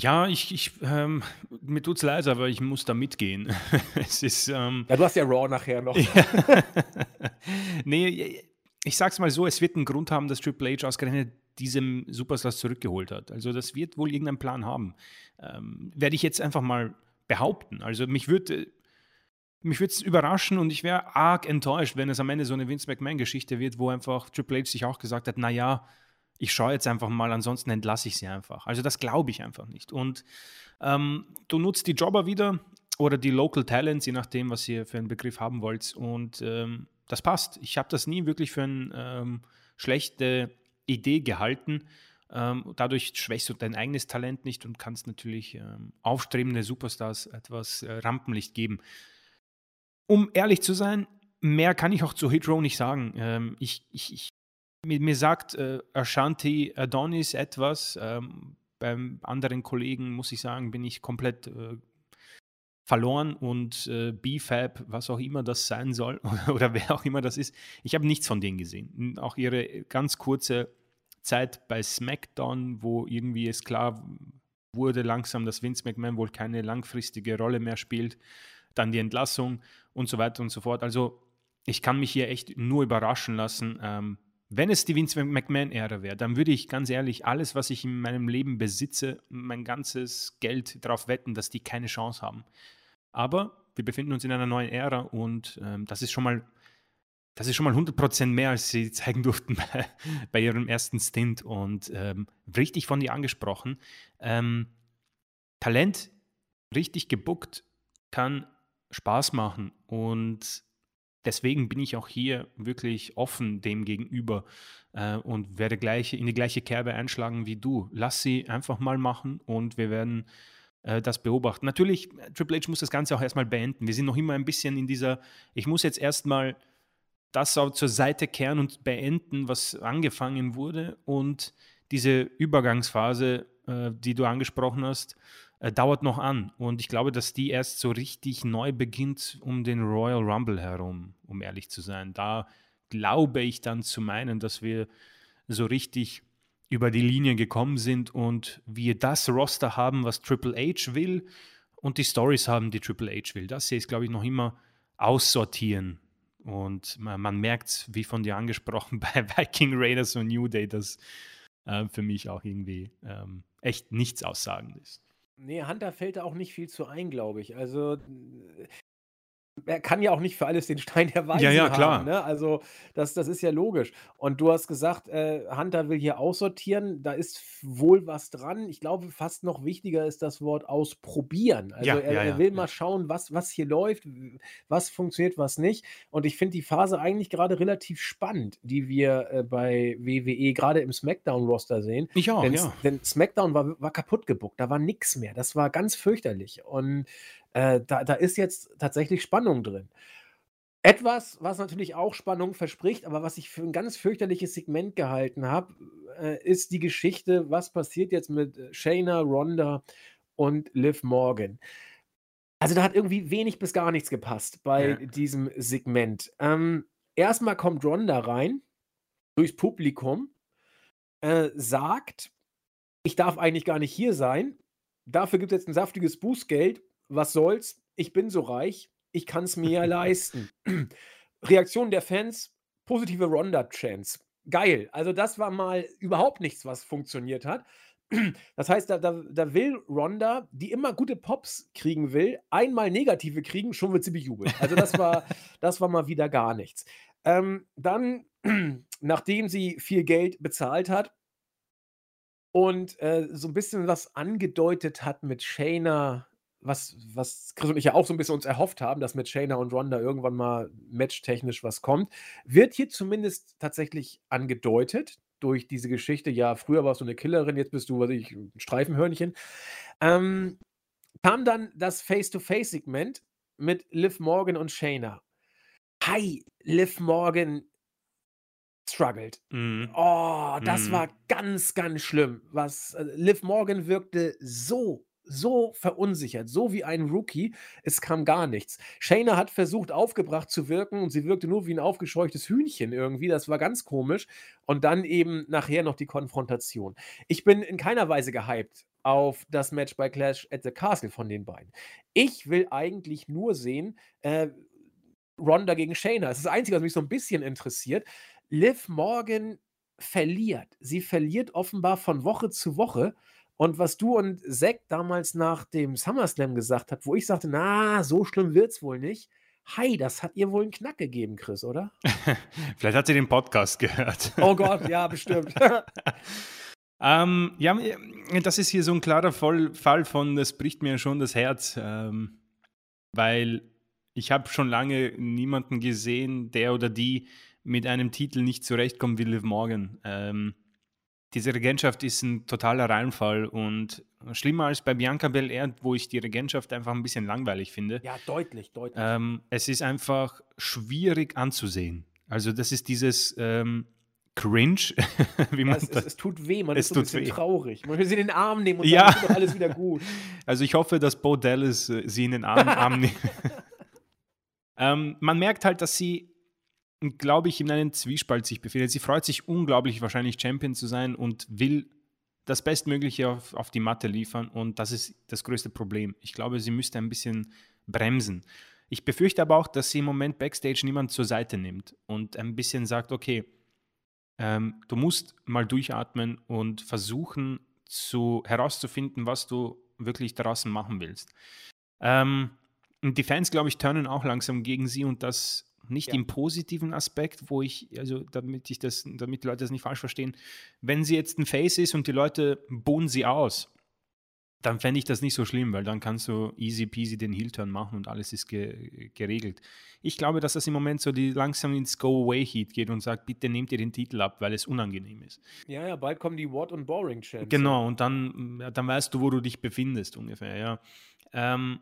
Speaker 2: Ja, ich, ich ähm, mir tut's leid, aber ich muss
Speaker 1: da
Speaker 2: mitgehen.
Speaker 1: [LAUGHS]
Speaker 2: es
Speaker 1: ist, ähm, ja, du hast ja Raw nachher noch.
Speaker 2: [LAUGHS] nee, ich sag's mal so, es wird einen Grund haben, dass Triple H ausgerechnet diesem Superstars zurückgeholt hat. Also das wird wohl irgendeinen Plan haben. Ähm, Werde ich jetzt einfach mal behaupten. Also mich würde mich würde es überraschen und ich wäre arg enttäuscht, wenn es am Ende so eine Vince McMahon-Geschichte wird, wo einfach Triple H sich auch gesagt hat, naja, ja, ich schaue jetzt einfach mal, ansonsten entlasse ich sie einfach. Also das glaube ich einfach nicht. Und ähm, du nutzt die Jobber wieder oder die Local Talents, je nachdem, was ihr für einen Begriff haben wollt. Und ähm, das passt. Ich habe das nie wirklich für eine ähm, schlechte Idee gehalten. Ähm, dadurch schwächst du dein eigenes Talent nicht und kannst natürlich ähm, aufstrebende Superstars etwas äh, Rampenlicht geben. Um ehrlich zu sein, mehr kann ich auch zu Hitro nicht sagen. Ähm, ich, ich, ich mir, mir sagt äh, Ashanti Adonis etwas. Ähm, beim anderen Kollegen, muss ich sagen, bin ich komplett äh, verloren und äh, BFAB, was auch immer das sein soll oder, [LAUGHS] oder wer auch immer das ist, ich habe nichts von denen gesehen. Auch ihre ganz kurze Zeit bei SmackDown, wo irgendwie es klar wurde langsam, dass Vince McMahon wohl keine langfristige Rolle mehr spielt, dann die Entlassung und so weiter und so fort. Also ich kann mich hier echt nur überraschen lassen, ähm, wenn es die Vince McMahon-Ära wäre, dann würde ich ganz ehrlich alles, was ich in meinem Leben besitze, mein ganzes Geld darauf wetten, dass die keine Chance haben. Aber wir befinden uns in einer neuen Ära und ähm, das ist schon mal das ist schon mal 100% mehr, als sie zeigen durften [LAUGHS] bei, bei ihrem ersten Stint und ähm, richtig von dir angesprochen. Ähm, Talent richtig gebuckt kann Spaß machen und deswegen bin ich auch hier wirklich offen dem gegenüber äh, und werde gleich in die gleiche Kerbe einschlagen wie du. Lass sie einfach mal machen und wir werden äh, das beobachten. Natürlich, Triple H muss das Ganze auch erstmal beenden. Wir sind noch immer ein bisschen in dieser, ich muss jetzt erstmal das auch zur Seite kehren und beenden, was angefangen wurde und diese Übergangsphase, äh, die du angesprochen hast, äh, dauert noch an. Und ich glaube, dass die erst so richtig neu beginnt um den Royal Rumble herum, um ehrlich zu sein. Da glaube ich dann zu meinen, dass wir so richtig über die Linie gekommen sind und wir das Roster haben, was Triple H will und die Stories haben, die Triple H will. Das hier ist, glaube ich, noch immer aussortieren. Und man, man merkt, wie von dir angesprochen, [LAUGHS] bei Viking Raiders und New Day, dass äh, für mich auch irgendwie ähm, echt nichts aussagend ist.
Speaker 1: Nee, Hunter fällt da auch nicht viel zu ein, glaube ich. Also er kann ja auch nicht für alles den Stein der Weisen ja, ja, haben. Klar. Ne? Also das, das ist ja logisch. Und du hast gesagt, äh, Hunter will hier aussortieren. Da ist wohl was dran. Ich glaube, fast noch wichtiger ist das Wort ausprobieren. Also ja, er, ja, er, will mal schauen, was, was hier läuft, was funktioniert, was nicht. Und ich finde die Phase eigentlich gerade relativ spannend, die wir äh, bei WWE gerade im SmackDown-Roster sehen. Ich auch, denn, ja. Denn SmackDown war, war kaputt gebuckt. Da war nichts mehr. Das war ganz fürchterlich. Und äh, da, da ist jetzt tatsächlich Spannung drin. Etwas, was natürlich auch Spannung verspricht, aber was ich für ein ganz fürchterliches Segment gehalten habe, äh, ist die Geschichte, was passiert jetzt mit äh, Shayna, Ronda und Liv Morgan. Also da hat irgendwie wenig bis gar nichts gepasst bei ja. diesem Segment. Ähm, erstmal kommt Ronda rein, durchs Publikum, äh, sagt, ich darf eigentlich gar nicht hier sein, dafür gibt es jetzt ein saftiges Bußgeld was soll's, ich bin so reich, ich kann es mir ja [LAUGHS] leisten. [CLEARS THROAT] Reaktion der Fans, positive Ronda-Chance. Geil. Also das war mal überhaupt nichts, was funktioniert hat. [CLEARS THROAT] Das heißt, da, da, da will Ronda, die immer gute Pops kriegen will, einmal negative kriegen, schon wird sie bejubelt. Also das war, [LAUGHS] das war mal wieder gar nichts. Ähm, dann, [CLEARS THROAT] nachdem sie viel Geld bezahlt hat und äh, so ein bisschen was angedeutet hat mit Shayna was, was Chris und ich ja auch so ein bisschen uns erhofft haben, dass mit Shayna und Ronda irgendwann mal matchtechnisch was kommt, wird hier zumindest tatsächlich angedeutet durch diese Geschichte. Ja, früher warst du eine Killerin, jetzt bist du, was ich, ein Streifenhörnchen. Ähm, kam dann das Face-to-Face-Segment mit Liv Morgan und Shayna. Hi, Liv Morgan struggled. Mm. Oh, das mm. war ganz, ganz schlimm. Was, äh, Liv Morgan wirkte so so verunsichert, so wie ein Rookie. Es kam gar nichts. Shayna hat versucht, aufgebracht zu wirken und sie wirkte nur wie ein aufgescheuchtes Hühnchen irgendwie. Das war ganz komisch. Und dann eben nachher noch die Konfrontation. Ich bin in keiner Weise gehypt auf das Match bei Clash at the Castle von den beiden. Ich will eigentlich nur sehen, äh, Ronda gegen Shayna. Das ist das Einzige, was mich so ein bisschen interessiert. Liv Morgan verliert. Sie verliert offenbar von Woche zu Woche. Und was du und Zack damals nach dem SummerSlam gesagt habt, wo ich sagte, na, so schlimm wird's wohl nicht. Hi, das hat ihr wohl einen Knack gegeben, Chris, oder?
Speaker 2: [LAUGHS] Vielleicht hat sie den Podcast gehört.
Speaker 1: oh Gott, ja, bestimmt.
Speaker 2: [LAUGHS] ähm, ja, äh, das ist hier so ein klarer Fall von, das bricht mir schon das Herz, ähm, weil ich habe schon lange niemanden gesehen, der oder die mit einem Titel nicht zurechtkommt wie Liv Morgan. Ähm, diese Regentschaft ist ein totaler Reinfall und schlimmer als bei Bianca Belair, wo ich die Regentschaft einfach ein bisschen langweilig finde.
Speaker 1: Ja, deutlich, deutlich. Ähm,
Speaker 2: es ist einfach schwierig anzusehen. Also das ist dieses ähm, Cringe,
Speaker 1: [LAUGHS] wie man ja, es, es, es, tut weh, man es ist so ein bisschen weh. traurig. Man will sie in den Arm nehmen und ja. dann ist doch alles wieder gut. [LAUGHS]
Speaker 2: Also ich hoffe, dass Bo Dallas äh, sie in den Arm, Arm [LAUGHS] nimmt. ähm, man merkt halt, dass sie glaube ich, in einem Zwiespalt sich befindet. Sie freut sich unglaublich, wahrscheinlich Champion zu sein und will das Bestmögliche auf, auf die Matte liefern. Und das ist das größte Problem. Ich glaube, sie müsste ein bisschen bremsen. Ich befürchte aber auch, dass sie im Moment backstage niemand zur Seite nimmt und ein bisschen sagt, okay, ähm, du musst mal durchatmen und versuchen zu, herauszufinden, was du wirklich draußen machen willst. Ähm, die Fans, glaube ich, turnen auch langsam gegen sie und das nicht ja. im positiven Aspekt, wo ich, also damit ich das, damit die Leute das nicht falsch verstehen, wenn sie jetzt ein Face ist und die Leute bohnen sie aus, dann fände ich das nicht so schlimm, weil dann kannst du easy peasy den Heel-Turn machen und alles ist ge geregelt. Ich glaube, dass das im Moment so die langsam ins Go-Away-Heat geht und sagt, bitte nehmt ihr den Titel ab, weil es unangenehm ist.
Speaker 1: Ja, ja, bald kommen die What- und Boring-Champs.
Speaker 2: Genau, und dann, dann weißt du, wo du dich befindest ungefähr, ja. Ähm,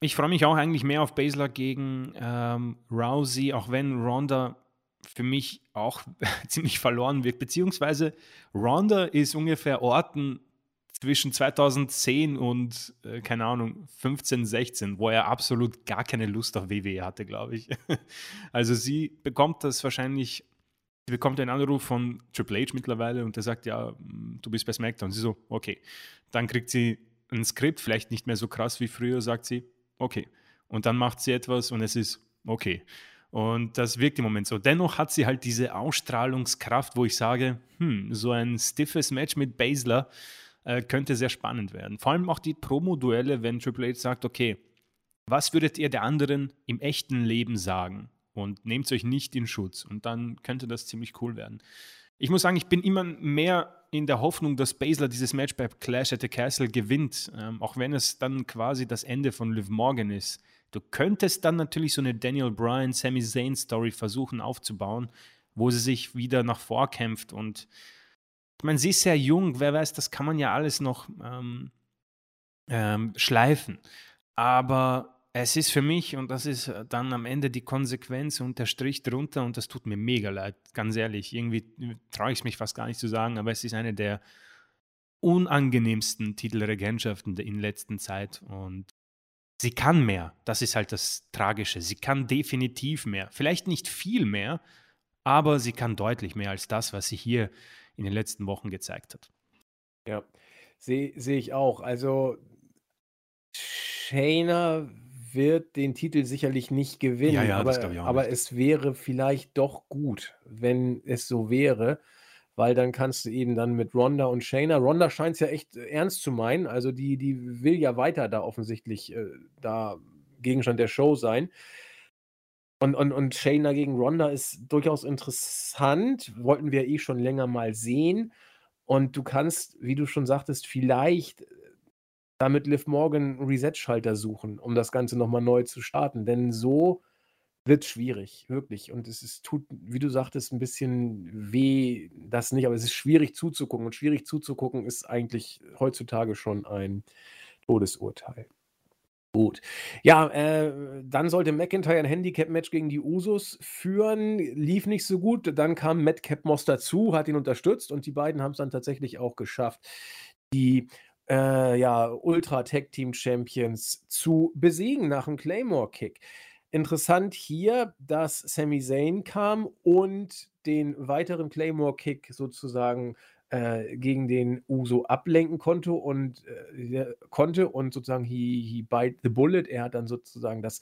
Speaker 2: ich freue mich auch eigentlich mehr auf Basler gegen ähm, Rousey, auch wenn Ronda für mich auch [LAUGHS] ziemlich verloren wirkt. Beziehungsweise Ronda ist ungefähr Orten zwischen 2010 und, äh, keine Ahnung, 15, 16, wo er absolut gar keine Lust auf WWE hatte, glaube ich. [LAUGHS] also sie bekommt das wahrscheinlich, sie bekommt einen Anruf von Triple H mittlerweile und der sagt, ja, hm, du bist bei SmackDown. Sie so, okay. Dann kriegt sie ein Skript, vielleicht nicht mehr so krass wie früher, sagt sie okay. Und dann macht sie etwas und es ist okay. Und das wirkt im Moment so. Dennoch hat sie halt diese Ausstrahlungskraft, wo ich sage, hm, so ein stiffes Match mit Basler äh, könnte sehr spannend werden. Vor allem auch die Promo-Duelle, wenn Triple H sagt, okay, was würdet ihr der anderen im echten Leben sagen? Und nehmt euch nicht in Schutz. Und dann könnte das ziemlich cool werden. Ich muss sagen, ich bin immer mehr in der Hoffnung, dass Basler dieses Match bei Clash at the Castle gewinnt, ähm, auch wenn es dann quasi das Ende von Liv Morgan ist. Du könntest dann natürlich so eine Daniel Bryan, Sami Zayn Story versuchen aufzubauen, wo sie sich wieder nach vorkämpft und ich meine, sie ist sehr jung, wer weiß, das kann man ja alles noch ähm, ähm, schleifen. Aber es ist für mich, und das ist äh, dann am Ende die Konsequenz und der Strich drunter, und das tut mir mega leid, ganz ehrlich. Irgendwie äh, traue ich es mich fast gar nicht zu sagen, aber es ist eine der unangenehmsten Titelregentschaften in letzter Zeit. Und sie kann mehr. Das ist halt das Tragische. Sie kann definitiv mehr. Vielleicht nicht viel mehr, aber sie kann deutlich mehr als das, was sie hier in den letzten Wochen gezeigt hat.
Speaker 1: Ja, sehe seh ich auch. Also Shayna wird den Titel sicherlich nicht gewinnen, ja, ja, aber, aber nicht. es wäre vielleicht doch gut, wenn es so wäre, weil dann kannst du eben dann mit Ronda und Shayna, Ronda scheint es ja echt äh, ernst zu meinen, also die, die will ja weiter da offensichtlich äh, da Gegenstand der Show sein. Und, und, und Shayna gegen Ronda ist durchaus interessant, wollten wir eh schon länger mal sehen. Und du kannst, wie du schon sagtest, vielleicht damit Liv Morgan Reset-Schalter suchen, um das Ganze nochmal neu zu starten. Denn so wird es schwierig, wirklich. Und es ist, tut, wie du sagtest, ein bisschen weh, das nicht, aber es ist schwierig zuzugucken. Und schwierig zuzugucken ist eigentlich heutzutage schon ein Todesurteil. Gut. Ja, äh, dann sollte McIntyre ein Handicap-Match gegen die Usos führen. Lief nicht so gut. Dann kam Matt Capmos dazu, hat ihn unterstützt und die beiden haben es dann tatsächlich auch geschafft, die äh, ja, ultra tech team champions zu besiegen nach einem Claymore-Kick. Interessant hier, dass Sami Zayn kam und den weiteren Claymore-Kick sozusagen äh, gegen den Uso ablenken konnte und äh, konnte und sozusagen he, he bite the bullet. Er hat dann sozusagen das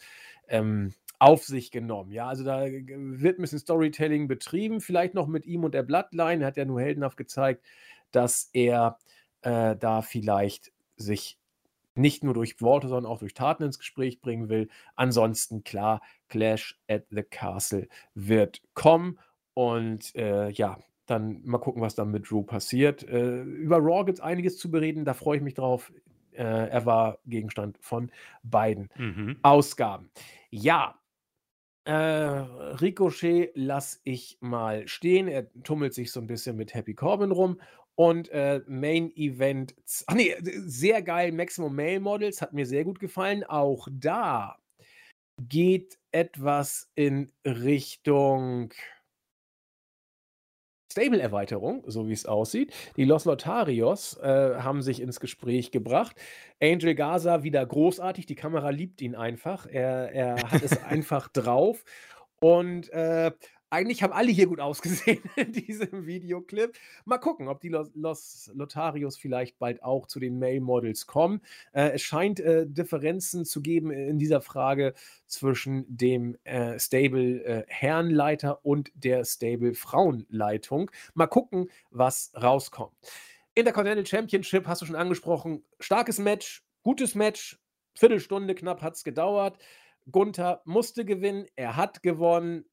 Speaker 1: ähm, auf sich genommen. Ja, also da wird ein bisschen Storytelling betrieben, vielleicht noch mit ihm und der Bloodline. Er Hat ja nur heldenhaft gezeigt, dass er äh, da vielleicht sich nicht nur durch Worte, sondern auch durch Taten ins Gespräch bringen will. Ansonsten klar, Clash at the Castle wird kommen und äh, ja, dann mal gucken, was dann mit Drew passiert. Äh, über Raw gibt es einiges zu bereden, da freue ich mich drauf. Äh, er war Gegenstand von beiden mhm. Ausgaben. Ja, äh, Ricochet lasse ich mal stehen. Er tummelt sich so ein bisschen mit Happy Corbin rum und äh, Main Event, ach nee, sehr geil, Maximum Male Models, hat mir sehr gut gefallen. Auch da geht etwas in Richtung Stable-Erweiterung, so wie es aussieht. Die Los Lotarios äh, haben sich ins Gespräch gebracht. Angel Gaza wieder großartig, die Kamera liebt ihn einfach. Er, er hat es [LAUGHS] einfach drauf. Und äh, eigentlich haben alle hier gut ausgesehen [LAUGHS] in diesem Videoclip. Mal gucken, ob die Los, Los Lotarios vielleicht bald auch zu den Male Models kommen. Äh, es scheint äh, Differenzen zu geben äh, in dieser Frage zwischen dem äh, Stable äh, Herrenleiter und der Stable Frauenleitung. Mal gucken, was rauskommt. Intercontinental Championship hast du schon angesprochen. Starkes Match, gutes Match. Viertelstunde knapp hat es gedauert. Gunther musste gewinnen, er hat gewonnen.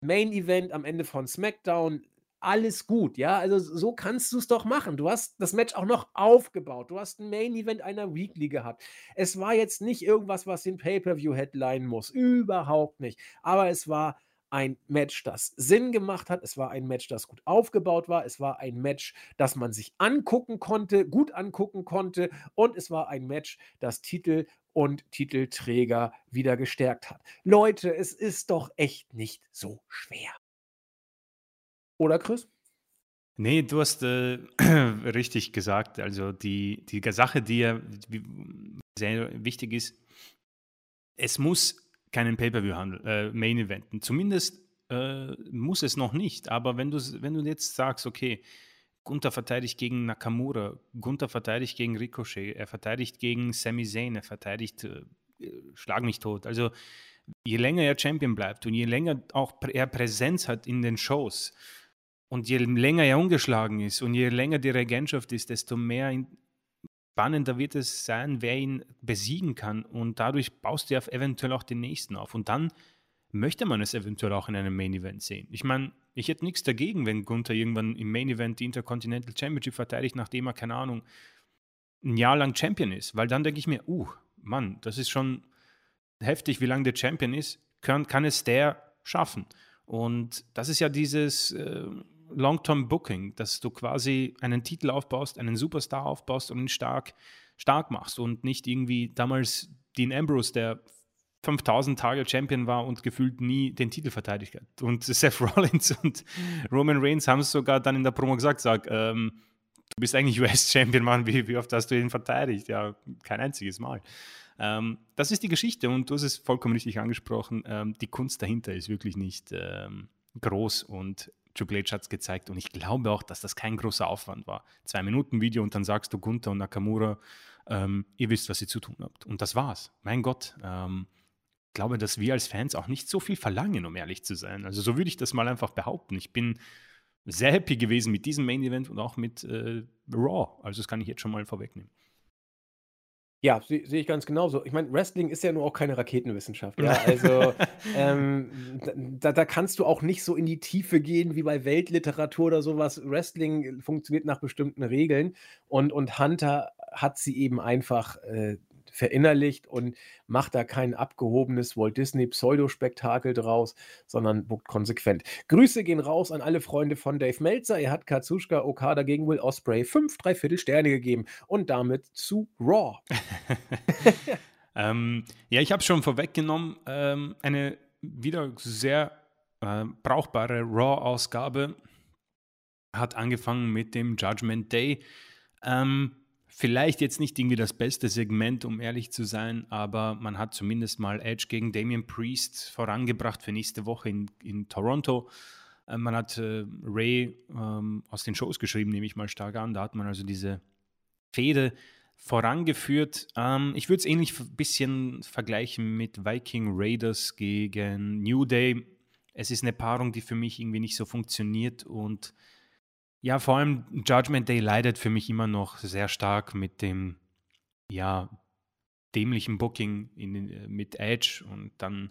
Speaker 1: Main Event am Ende von SmackDown, alles gut, ja. Also so kannst du es doch machen. Du hast das Match auch noch aufgebaut. Du hast ein Main Event einer Weekly gehabt. Es war jetzt nicht irgendwas, was den Pay-per-View headline muss, überhaupt nicht. Aber es war ein Match, das Sinn gemacht hat. Es war ein Match, das gut aufgebaut war. Es war ein Match, das man sich angucken konnte, gut angucken konnte. Und es war ein Match, das Titel und Titelträger wieder gestärkt hat. Leute, es ist doch echt nicht so schwer. Oder Chris?
Speaker 2: Nee, du hast äh, [CLEARS THROAT] richtig gesagt. Also die, die Sache, die ja sehr wichtig ist, es muss keinen Pay-per-view-Handel, äh, Main-Eventen. Zumindest äh, muss es noch nicht. Aber wenn du, wenn du jetzt sagst, okay, Gunther verteidigt gegen Nakamura, Gunther verteidigt gegen Ricochet, er verteidigt gegen Sami Zayn, er verteidigt äh, Schlag mich tot. Also je länger er Champion bleibt und je länger auch er Präsenz hat in den Shows und je länger er ungeschlagen ist und je länger die Regentschaft ist, desto mehr in, spannender wird es sein, wer ihn besiegen kann. Und dadurch baust du ja eventuell auch den nächsten auf. Und dann möchte man es eventuell auch in einem Main Event sehen. Ich meine, ich hätte nichts dagegen, wenn Gunther irgendwann im Main Event die Intercontinental Championship verteidigt, nachdem er, keine Ahnung, ein Jahr lang Champion ist. Weil dann denke ich mir, uh, Mann, das ist schon heftig, wie lange der Champion ist. Kann, kann es der schaffen? Und das ist ja dieses. Äh, Long-Term Booking, dass du quasi einen Titel aufbaust, einen Superstar aufbaust und ihn stark, stark machst und nicht irgendwie damals Dean Ambrose, der 5000 Tage Champion war und gefühlt nie den Titel verteidigt hat. Und [LAUGHS] Seth Rollins und Roman Reigns haben es sogar dann in der Promo gesagt, sag, ähm, du bist eigentlich US-Champion, Mann, wie, wie oft hast du ihn verteidigt? Ja, kein einziges Mal. Ähm, das ist die Geschichte und du hast es vollkommen richtig angesprochen. Ähm, die Kunst dahinter ist wirklich nicht ähm, groß und Djokovic hat es gezeigt und ich glaube auch, dass das kein großer Aufwand war. Zwei Minuten Video und dann sagst du Gunther und Nakamura, ähm, ihr wisst, was ihr zu tun habt. Und das war's. Mein Gott. Ähm, ich glaube, dass wir als Fans auch nicht so viel verlangen, um ehrlich zu sein. Also so würde ich das mal einfach behaupten. Ich bin sehr happy gewesen mit diesem Main Event und auch mit äh, Raw. Also das kann ich jetzt schon mal vorwegnehmen.
Speaker 1: Ja, sehe seh ich ganz genauso. Ich meine, Wrestling ist ja nur auch keine Raketenwissenschaft. Ja, also [LAUGHS] ähm, da, da, kannst du auch nicht so in die Tiefe gehen wie bei Weltliteratur oder sowas. Wrestling äh, funktioniert nach bestimmten Regeln und, und Hunter hat sie eben einfach äh, verinnerlicht und macht da kein abgehobenes Walt Disney Pseudospektakel draus, sondern buckt konsequent. Grüße gehen raus an alle Freunde von Dave Meltzer. Er hat Katsushka Okada gegen Will Osprey fünf Dreiviertel Sterne gegeben und damit zu Raw. [LAUGHS] ähm,
Speaker 2: ja, ich habe schon vorweggenommen, ähm, eine wieder sehr äh, brauchbare Raw-Ausgabe hat angefangen mit dem Judgment Day. Ähm, Vielleicht jetzt nicht irgendwie das beste Segment, um ehrlich zu sein, aber man hat zumindest mal Edge gegen Damian Priest vorangebracht für nächste Woche in, in Toronto. Äh, man hat äh, Ray ähm, aus den Shows geschrieben, nehme ich mal stark an. Da hat man also diese Fehde vorangeführt. Ähm, ich würde es ähnlich ein bisschen vergleichen mit Viking Raiders gegen New Day. Es ist eine Paarung, die für mich irgendwie nicht so funktioniert und ja, vor allem Judgment Day leidet für mich immer noch sehr stark mit dem, ja, dämlichen Booking in, äh, mit Edge und dann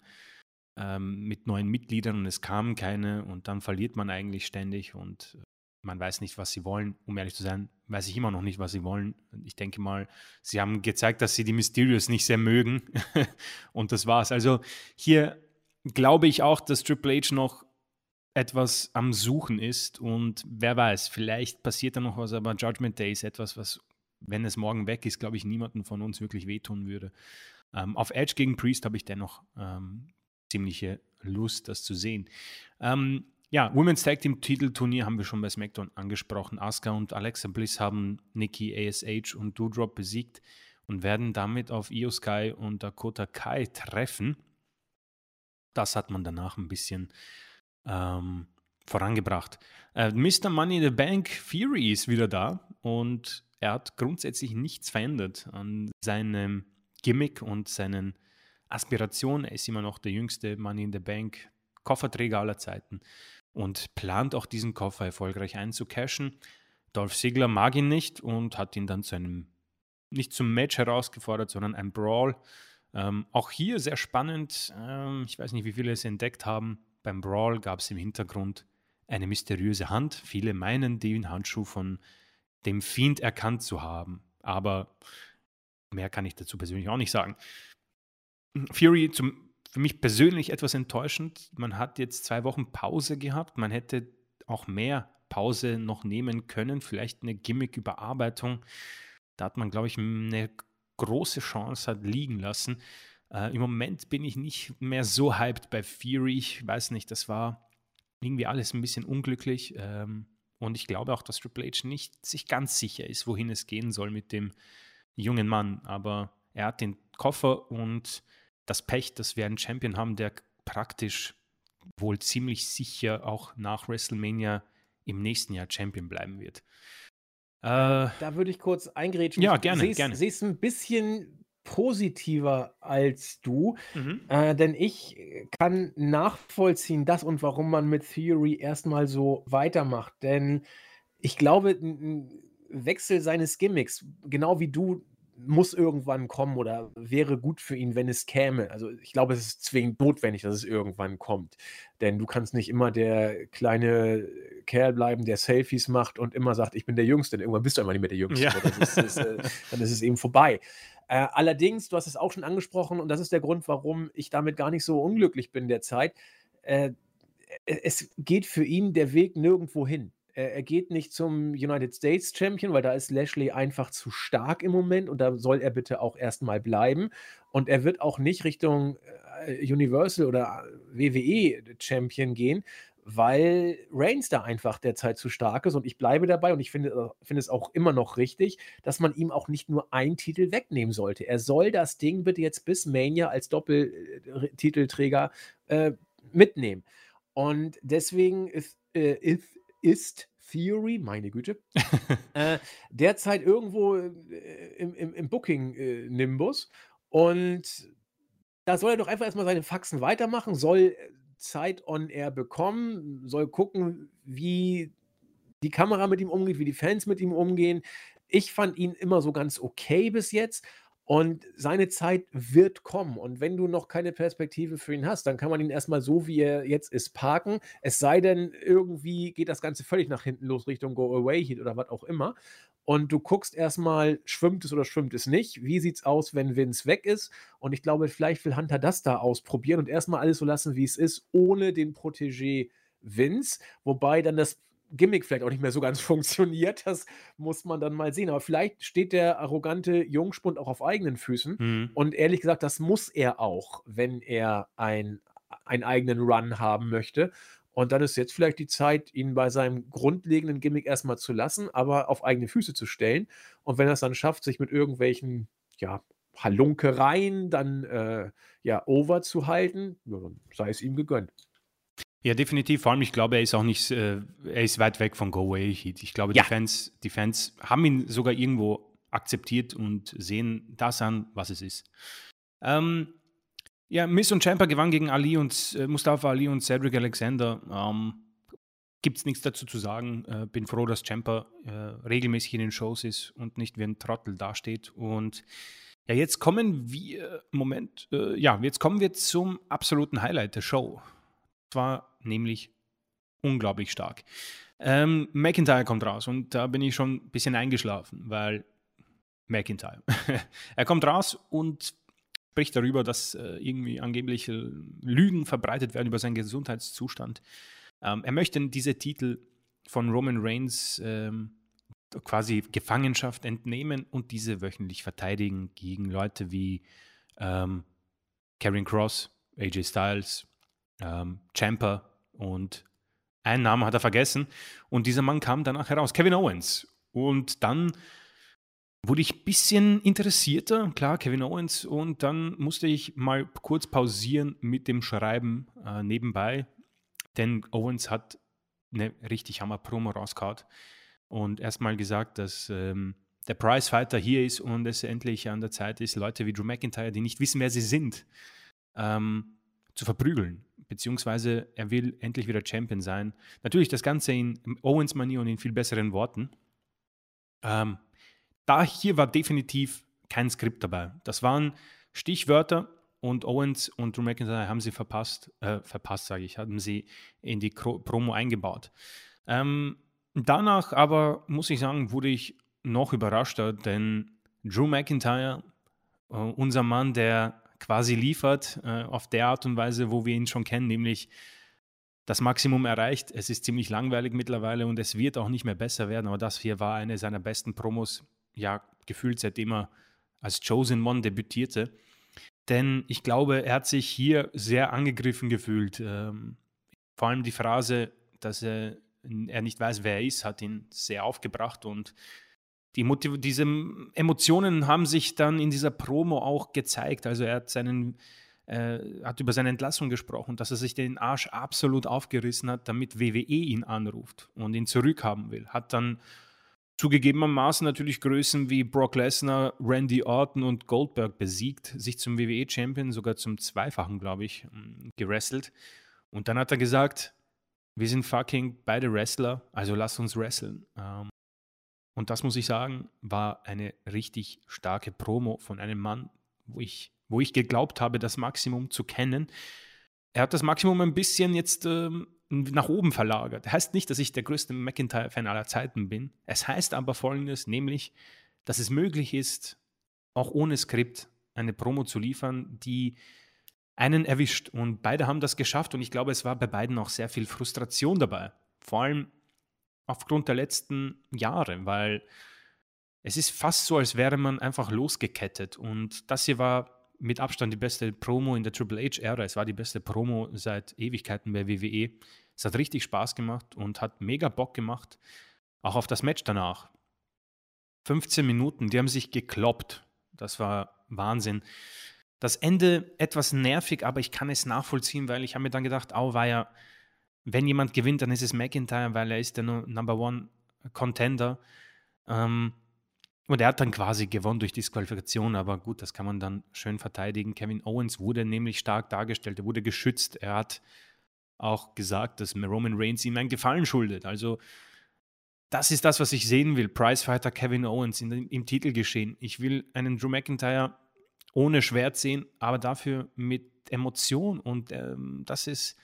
Speaker 2: ähm, mit neuen Mitgliedern und es kamen keine und dann verliert man eigentlich ständig und äh, man weiß nicht, was sie wollen. Um ehrlich zu sein, weiß ich immer noch nicht, was sie wollen. Ich denke mal, sie haben gezeigt, dass sie die Mysterios nicht sehr mögen [LAUGHS] und das war's. Also hier glaube ich auch, dass Triple H noch etwas am Suchen ist und wer weiß, vielleicht passiert da noch was, aber Judgment Day ist etwas, was, wenn es morgen weg ist, glaube ich, niemanden von uns wirklich wehtun würde. Ähm, auf Edge gegen Priest habe ich dennoch ähm, ziemliche Lust, das zu sehen. Ähm, ja, Women's Tag Team Titelturnier haben wir schon bei SmackDown angesprochen. Asuka und Alexa Bliss haben Nikki ASH und Doodrop besiegt und werden damit auf Io Sky und Dakota Kai treffen. Das hat man danach ein bisschen ähm, vorangebracht. Äh, Mr. Money in the Bank Theory ist wieder da und er hat grundsätzlich nichts verändert an seinem Gimmick und seinen Aspirationen. Er ist immer noch der jüngste Money in the Bank Kofferträger aller Zeiten und plant auch diesen Koffer erfolgreich einzucashen. Dolph Ziggler mag ihn nicht und hat ihn dann zu einem, nicht zum Match herausgefordert, sondern ein Brawl. Ähm, auch hier sehr spannend. Ähm, ich weiß nicht, wie viele es entdeckt haben. Beim Brawl gab es im Hintergrund eine mysteriöse Hand. Viele meinen, den Handschuh von dem Fiend erkannt zu haben. Aber mehr kann ich dazu persönlich auch nicht sagen. Fury zum, für mich persönlich etwas enttäuschend. Man hat jetzt zwei Wochen Pause gehabt. Man hätte auch mehr Pause noch nehmen können. Vielleicht eine Gimmick-Überarbeitung. Da hat man, glaube ich, eine große Chance hat liegen lassen. Äh, Im Moment bin ich nicht mehr so hyped bei Fury. Ich weiß nicht, das war irgendwie alles ein bisschen unglücklich. Ähm, und ich glaube auch, dass Triple H nicht sich ganz sicher ist, wohin es gehen soll mit dem jungen Mann. Aber er hat den Koffer und das Pech, dass wir einen Champion haben, der praktisch wohl ziemlich sicher auch nach WrestleMania im nächsten Jahr Champion bleiben wird.
Speaker 1: Äh, da würde ich kurz eingrätschen.
Speaker 2: Ja, gerne. Seh's, gerne.
Speaker 1: ein bisschen positiver als du, mhm. äh, denn ich äh, kann nachvollziehen, das und warum man mit Theory erstmal so weitermacht. Denn ich glaube, ein Wechsel seines Gimmicks, genau wie du muss irgendwann kommen oder wäre gut für ihn, wenn es käme. Also ich glaube, es ist zwingend notwendig, dass es irgendwann kommt. Denn du kannst nicht immer der kleine Kerl bleiben, der Selfies macht und immer sagt, ich bin der Jüngste. Denn irgendwann bist du einfach nicht mehr der Jüngste. Ja. Ist, ist, äh, dann ist es eben vorbei. Äh, allerdings, du hast es auch schon angesprochen und das ist der Grund, warum ich damit gar nicht so unglücklich bin derzeit. Äh, e, es geht für ihn der Weg nirgendwo hin. Äh, er geht nicht zum United States Champion, weil da ist Lashley einfach zu stark im Moment und da soll er bitte auch erstmal bleiben. Und er wird auch nicht Richtung äh, Universal oder äh, WWE Champion gehen, weil Reigns da einfach derzeit zu stark ist. Und ich bleibe dabei und ich finde, finde es auch immer noch richtig, dass man ihm auch nicht nur einen Titel wegnehmen sollte. Er soll das Ding bitte jetzt bis Mania als Doppeltitelträger äh, mitnehmen. Und deswegen ist, äh, ist ist Theory, meine Güte, [LAUGHS] äh, derzeit irgendwo äh, im, im, im Booking-Nimbus. Äh, Und da soll er doch einfach erstmal seine Faxen weitermachen, soll äh, Zeit on Air bekommen, soll gucken, wie die Kamera mit ihm umgeht, wie die Fans mit ihm umgehen. Ich fand ihn immer so ganz okay bis jetzt. Und seine Zeit wird kommen. Und wenn du noch keine Perspektive für ihn hast, dann kann man ihn erstmal so, wie er jetzt ist, parken. Es sei denn, irgendwie geht das Ganze völlig nach hinten los, Richtung Go-Away-Heat oder was auch immer. Und du guckst erstmal, schwimmt es oder schwimmt es nicht? Wie sieht es aus, wenn Vince weg ist? Und ich glaube, vielleicht will Hunter das da ausprobieren und erstmal alles so lassen, wie es ist, ohne den Protégé Vince. Wobei dann das Gimmick vielleicht auch nicht mehr so ganz [LAUGHS] funktioniert. Das muss man dann mal sehen. Aber vielleicht steht der arrogante Jungspund auch auf eigenen Füßen. Mhm. Und ehrlich gesagt, das muss er auch, wenn er ein, einen eigenen Run haben möchte. Und dann ist jetzt vielleicht die Zeit, ihn bei seinem grundlegenden Gimmick erstmal zu lassen, aber auf eigene Füße zu stellen. Und wenn er es dann schafft, sich mit irgendwelchen, ja, Halunkereien dann äh, ja over zu halten, sei es ihm gegönnt.
Speaker 2: Ja, definitiv. Vor allem, ich glaube, er ist auch nicht, äh, er ist weit weg von Go-Away-Heat. Ich glaube, ja. die, Fans, die Fans haben ihn sogar irgendwo akzeptiert und sehen das an, was es ist. Ähm, ja, Miss und Champa gewann gegen Ali und äh, Mustafa Ali und Cedric Alexander. Ähm, Gibt es nichts dazu zu sagen. Äh, bin froh, dass Champa äh, regelmäßig in den Shows ist und nicht wie ein Trottel dasteht. Und ja, jetzt kommen wir, Moment, äh, ja, jetzt kommen wir zum absoluten Highlight der Show. Und Zwar nämlich unglaublich stark. Ähm, McIntyre kommt raus und da bin ich schon ein bisschen eingeschlafen, weil McIntyre. [LAUGHS] er kommt raus und spricht darüber, dass äh, irgendwie angeblich äh, Lügen verbreitet werden über seinen Gesundheitszustand. Ähm, er möchte diese Titel von Roman Reigns ähm, quasi Gefangenschaft entnehmen und diese wöchentlich verteidigen gegen Leute wie ähm, Karen Cross, AJ Styles, ähm, Champer und einen Namen hat er vergessen. Und dieser Mann kam danach heraus, Kevin Owens. Und dann wurde ich ein bisschen interessierter, klar, Kevin Owens. Und dann musste ich mal kurz pausieren mit dem Schreiben äh, nebenbei, denn Owens hat eine richtig hammer Promo rausgehauen und erstmal gesagt, dass ähm, der Prizefighter hier ist und es endlich an der Zeit ist, Leute wie Drew McIntyre, die nicht wissen, wer sie sind, ähm, zu verprügeln beziehungsweise er will endlich wieder Champion sein. Natürlich das Ganze in Owens-Manier und in viel besseren Worten. Ähm, da hier war definitiv kein Skript dabei. Das waren Stichwörter und Owens und Drew McIntyre haben sie verpasst, äh, verpasst sage ich, haben sie in die Pro Promo eingebaut. Ähm, danach aber, muss ich sagen, wurde ich noch überraschter, denn Drew McIntyre, äh, unser Mann, der quasi liefert, äh, auf der Art und Weise, wo wir ihn schon kennen, nämlich das Maximum erreicht. Es ist ziemlich langweilig mittlerweile und es wird auch nicht mehr besser werden, aber das hier war eine seiner besten Promos, ja, gefühlt seitdem er als Chosen One debütierte. Denn ich glaube, er hat sich hier sehr angegriffen gefühlt. Ähm, vor allem die Phrase, dass er, er nicht weiß, wer er ist, hat ihn sehr aufgebracht und die Motiv diese Emotionen haben sich dann in dieser Promo auch gezeigt. Also er hat seinen äh, hat über seine Entlassung gesprochen, dass er sich den Arsch absolut aufgerissen hat, damit WWE ihn anruft und ihn zurückhaben will. Hat dann zugegebenermaßen natürlich Größen wie Brock Lesnar, Randy Orton und Goldberg besiegt, sich zum WWE-Champion, sogar zum Zweifachen, glaube ich, ähm, gerasselt. Und dann hat er gesagt, wir sind fucking beide Wrestler, also lass uns wresteln. Ähm, und das muss ich sagen, war eine richtig starke Promo von einem Mann, wo ich, wo ich geglaubt habe, das Maximum zu kennen. Er hat das Maximum ein bisschen jetzt ähm, nach oben verlagert. Heißt nicht, dass ich der größte McIntyre-Fan aller Zeiten bin. Es heißt aber folgendes, nämlich, dass es möglich ist, auch ohne Skript eine Promo zu liefern, die einen erwischt. Und beide haben das geschafft und ich glaube, es war bei beiden auch sehr viel Frustration dabei. Vor allem aufgrund der letzten Jahre, weil es ist fast so, als wäre man einfach losgekettet. Und das hier war mit Abstand die beste Promo in der Triple H-Ära. Es war die beste Promo seit Ewigkeiten bei WWE. Es hat richtig Spaß gemacht und hat mega Bock gemacht, auch auf das Match danach. 15 Minuten, die haben sich gekloppt. Das war Wahnsinn. Das Ende etwas nervig, aber ich kann es nachvollziehen, weil ich habe mir dann gedacht, au, war ja wenn jemand gewinnt, dann ist es McIntyre, weil er ist der Number One Contender. Ähm, und er hat dann quasi gewonnen durch Disqualifikation, aber gut, das kann man dann schön verteidigen. Kevin Owens wurde nämlich stark dargestellt, er wurde geschützt. Er hat auch gesagt, dass Roman Reigns ihm einen Gefallen schuldet. Also, das ist das, was ich sehen will. Prizefighter Kevin Owens in, im Titelgeschehen. Ich will einen Drew McIntyre ohne Schwert sehen, aber dafür mit Emotion. Und ähm, das ist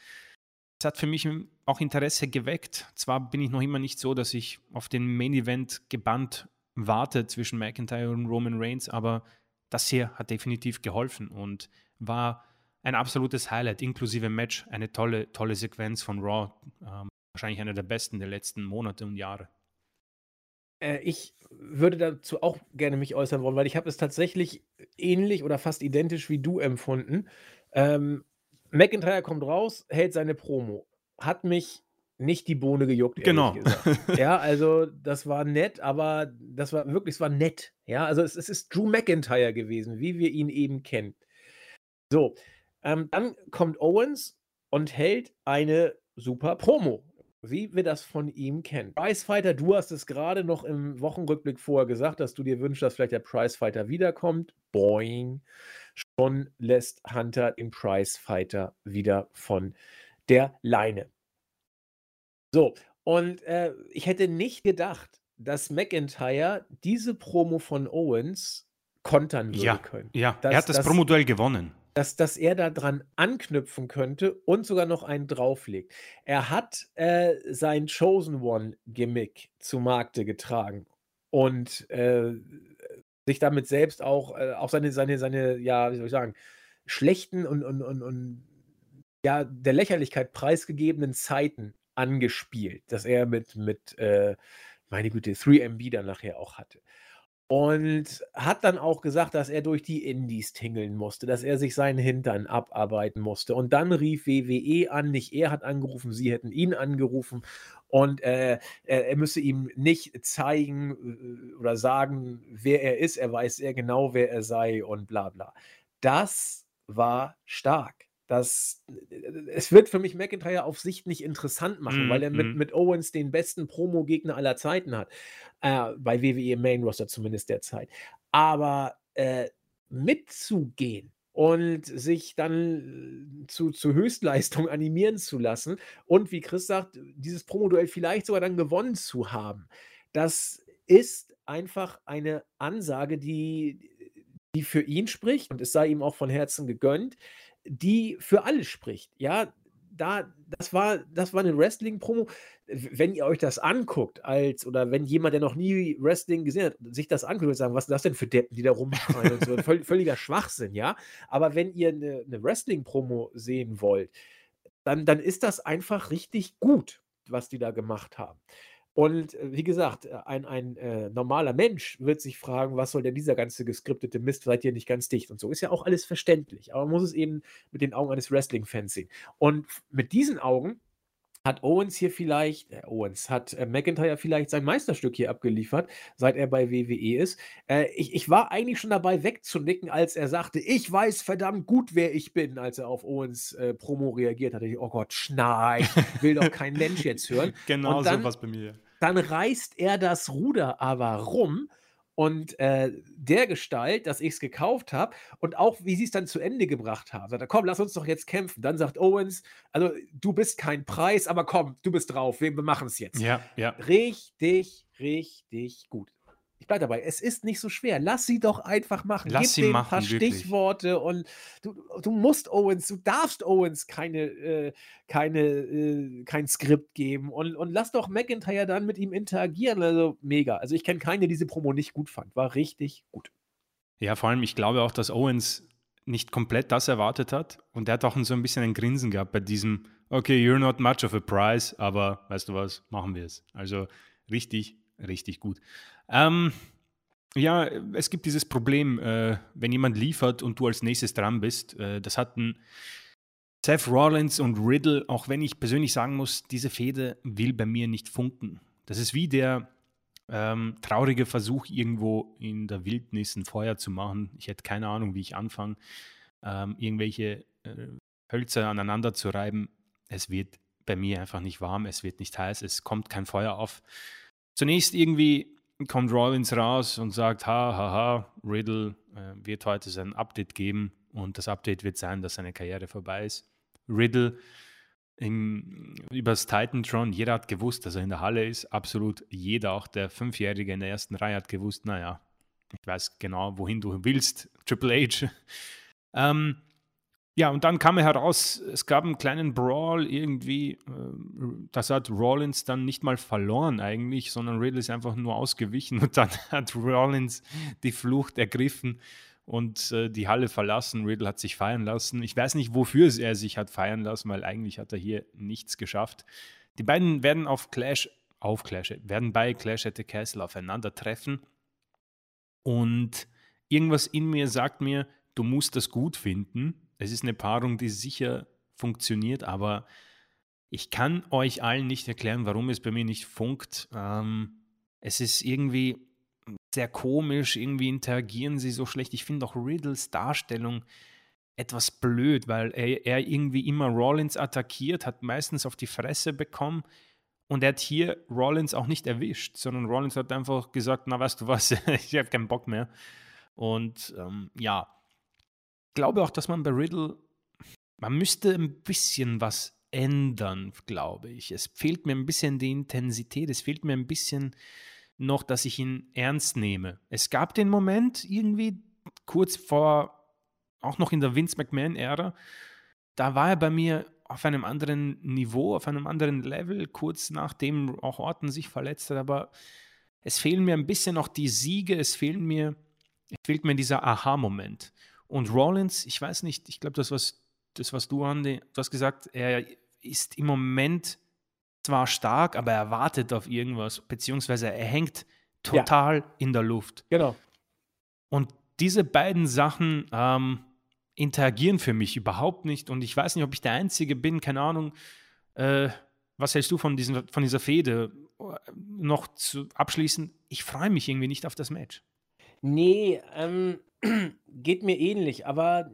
Speaker 2: es hat für mich auch Interesse geweckt. Zwar bin ich noch immer nicht so, dass ich auf den Main Event gebannt warte zwischen McIntyre und Roman Reigns, aber das hier hat definitiv geholfen und war ein absolutes Highlight, inklusive Match, eine tolle, tolle Sequenz von Raw, ähm, wahrscheinlich einer der besten der letzten Monate und Jahre.
Speaker 1: Äh, ich würde dazu auch gerne mich äußern wollen, weil ich habe es tatsächlich ähnlich oder fast identisch wie du empfunden. Ähm, McIntyre kommt raus, hält seine Promo. Hat mich nicht die Bohne gejuckt.
Speaker 2: Genau. Gesagt. [LAUGHS]
Speaker 1: Ja, also das war nett, aber das war wirklich, es war nett. Ja, also es, es ist Drew McIntyre gewesen, wie wir ihn eben kennen. So, ähm, dann kommt Owens und hält eine super Promo wie wir das von ihm kennen. Pricefighter, du hast es gerade noch im Wochenrückblick vorher gesagt, dass du dir wünschst, dass vielleicht der Pricefighter wiederkommt. Boing. Schon lässt Hunter den Pricefighter wieder von der Leine. So, und äh, ich hätte nicht gedacht, dass McIntyre diese Promo von Owens kontern würde
Speaker 2: ja, können. Ja, das, er hat das, das Promoduell gewonnen
Speaker 1: dass, dass er da dran anknüpfen könnte und sogar noch einen drauflegt. Er hat äh, sein Chosen One-Gimmick zu Markte getragen und äh, sich damit selbst auch, äh, auch seine, seine, seine, ja, wie soll ich sagen, schlechten und, und, und, und ja, der Lächerlichkeit preisgegebenen Zeiten angespielt, dass er mit, mit äh, meine Güte, 3MB dann nachher auch hatte. Und hat dann auch gesagt, dass er durch die Indies tingeln musste, dass er sich seinen Hintern abarbeiten musste. Und dann rief WWE an, nicht er hat angerufen, sie hätten ihn angerufen. Und äh, er, er, müsse ihm nicht zeigen äh, oder sagen, wer er ist. Er weiß sehr genau, wer er sei und bla bla. Das war stark dass es wird für mich McIntyre auf Sicht nicht interessant machen, mm, weil er mm. mit, Owens den besten Promo-Gegner aller Zeiten hat. Äh, bei WWE Main Roster zumindest derzeit. Aber äh, mitzugehen und sich dann äh, zu, zu Höchstleistung animieren zu lassen und wie Chris sagt, dieses Promoduell vielleicht sogar dann gewonnen zu haben, das ist einfach eine Ansage, die, die für ihn spricht und es sei ihm auch von Herzen gegönnt die für alle spricht. Ja, da, das war, das war eine Wrestling-Promo. Wenn ihr euch das anguckt, als oder wenn jemand, der noch nie Wrestling gesehen hat, sich das anguckt und sagen, was ist das denn für Deppen, die da rumschreien und so, [LAUGHS] Völ, völliger Schwachsinn, ja. Aber wenn ihr eine, eine Wrestling-Promo sehen wollt, dann, dann ist das einfach richtig gut, was die da gemacht haben. Und äh, wie gesagt, äh, ein, ein äh, normaler Mensch wird sich fragen, was soll denn dieser ganze geskriptete Mist, seid ihr nicht ganz dicht und so. Ist ja auch alles verständlich, aber man muss es eben mit den Augen eines Wrestling-Fans sehen. Und mit diesen Augen hat Owens hier vielleicht, äh, Owens, hat äh, McIntyre vielleicht sein Meisterstück hier abgeliefert, seit er bei WWE ist. Äh, ich, ich, war eigentlich schon dabei wegzunicken, als er sagte, ich weiß verdammt gut, wer ich bin, als er auf Owens äh, Promo reagiert hat. Ich, oh Gott, schnei, will doch kein Mensch jetzt hören.
Speaker 2: [LAUGHS] Genau dann, so was bei mir.
Speaker 1: Dann reißt er das Ruder aber rum und äh, der Gestalt, dass ich es gekauft habe und auch wie sie es dann zu Ende gebracht haben. Sagt er, komm, lass uns doch jetzt kämpfen. Dann sagt Owens, also du bist kein Preis, aber komm, du bist drauf, wir machen es jetzt.
Speaker 2: Ja, ja.
Speaker 1: Richtig, richtig gut ich bleibe dabei, es ist nicht so schwer. Lass sie doch einfach machen.
Speaker 2: Lass Gib sie
Speaker 1: machen, ein paar wirklich. Stichworte und du, du musst Owens, du darfst Owens keine, äh, keine, äh, kein Skript geben und, und lass doch McIntyre dann mit ihm interagieren. Also mega. Also ich kenne keine, die diese Promo nicht gut fand. War richtig gut.
Speaker 2: Ja, vor allem, ich glaube auch, dass Owens nicht komplett das erwartet hat und der hat auch so ein bisschen ein Grinsen gehabt bei diesem, okay, you're not much of a prize, aber weißt du was, machen wir es. Also richtig, richtig gut. Ähm, ja, es gibt dieses Problem, äh, wenn jemand liefert und du als nächstes dran bist. Äh, das hatten Seth Rollins und Riddle, auch wenn ich persönlich sagen muss, diese Fehde will bei mir nicht funken. Das ist wie der ähm, traurige Versuch, irgendwo in der Wildnis ein Feuer zu machen. Ich hätte keine Ahnung, wie ich anfange, ähm, irgendwelche äh, Hölzer aneinander zu reiben. Es wird bei mir einfach nicht warm, es wird nicht heiß, es kommt kein Feuer auf. Zunächst irgendwie kommt Rollins raus und sagt, ha, ha, ha, Riddle äh, wird heute sein Update geben und das Update wird sein, dass seine Karriere vorbei ist. Riddle in, übers Titantron, jeder hat gewusst, dass er in der Halle ist, absolut jeder, auch der Fünfjährige in der ersten Reihe hat gewusst, naja, ich weiß genau, wohin du willst, Triple H. [LAUGHS] ähm, ja, und dann kam er heraus, es gab einen kleinen Brawl irgendwie. Ähm, das hat Rollins dann nicht mal verloren eigentlich, sondern Riddle ist einfach nur ausgewichen [LAUGHS] und dann hat Rollins die Flucht ergriffen und äh, die Halle verlassen. Riddle hat sich feiern lassen. Ich weiß nicht, wofür er sich hat feiern lassen, weil eigentlich hat er hier nichts geschafft. Die beiden werden auf Clash, auf Clash, werden bei Clash at the Castle aufeinandertreffen. Und irgendwas in mir sagt mir, du musst das gut finden es ist eine Paarung, die sicher funktioniert, aber ich kann euch allen nicht erklären, warum es bei mir nicht funkt. Ähm, es ist irgendwie sehr komisch, irgendwie interagieren sie so schlecht. Ich finde auch Riddles Darstellung etwas blöd, weil er, er, irgendwie immer Rollins attackiert, hat meistens auf die Fresse bekommen und er hat hier Rollins auch nicht erwischt, sondern Rollins hat einfach gesagt, na weißt du was, [LAUGHS] ich habe keinen Bock mehr. Und ähm, ja, glaube auch, dass man bei Riddle, man müsste ein bisschen was ändern, glaube ich. Es fehlt mir ein bisschen die Intensität, es fehlt mir ein bisschen noch, dass ich ihn ernst nehme. Es gab den Moment irgendwie kurz vor, auch noch in der Vince McMahon-Ära, da war er bei mir auf einem anderen Niveau, auf einem anderen Level, kurz nachdem auch Orton sich verletzt hat, aber es fehlen mir ein bisschen noch die Siege, es fehlen mir, fehlt mir dieser Aha-Moment. Und Rollins, ich weiß nicht, ich glaube, das, was, das, was du, Andy, du hast gesagt, er ist im Moment zwar stark, aber er wartet auf irgendwas, beziehungsweise er hängt total ja. in der Luft.
Speaker 1: Genau.
Speaker 2: Und diese beiden Sachen ähm, interagieren für mich überhaupt nicht. Und ich weiß nicht, ob ich der Einzige bin, keine Ahnung. Äh, was hältst du von, diesen, von dieser Fehde? Noch zu abschließen, ich freue mich irgendwie nicht auf das Match.
Speaker 1: Nee, ähm, geht mir ähnlich, aber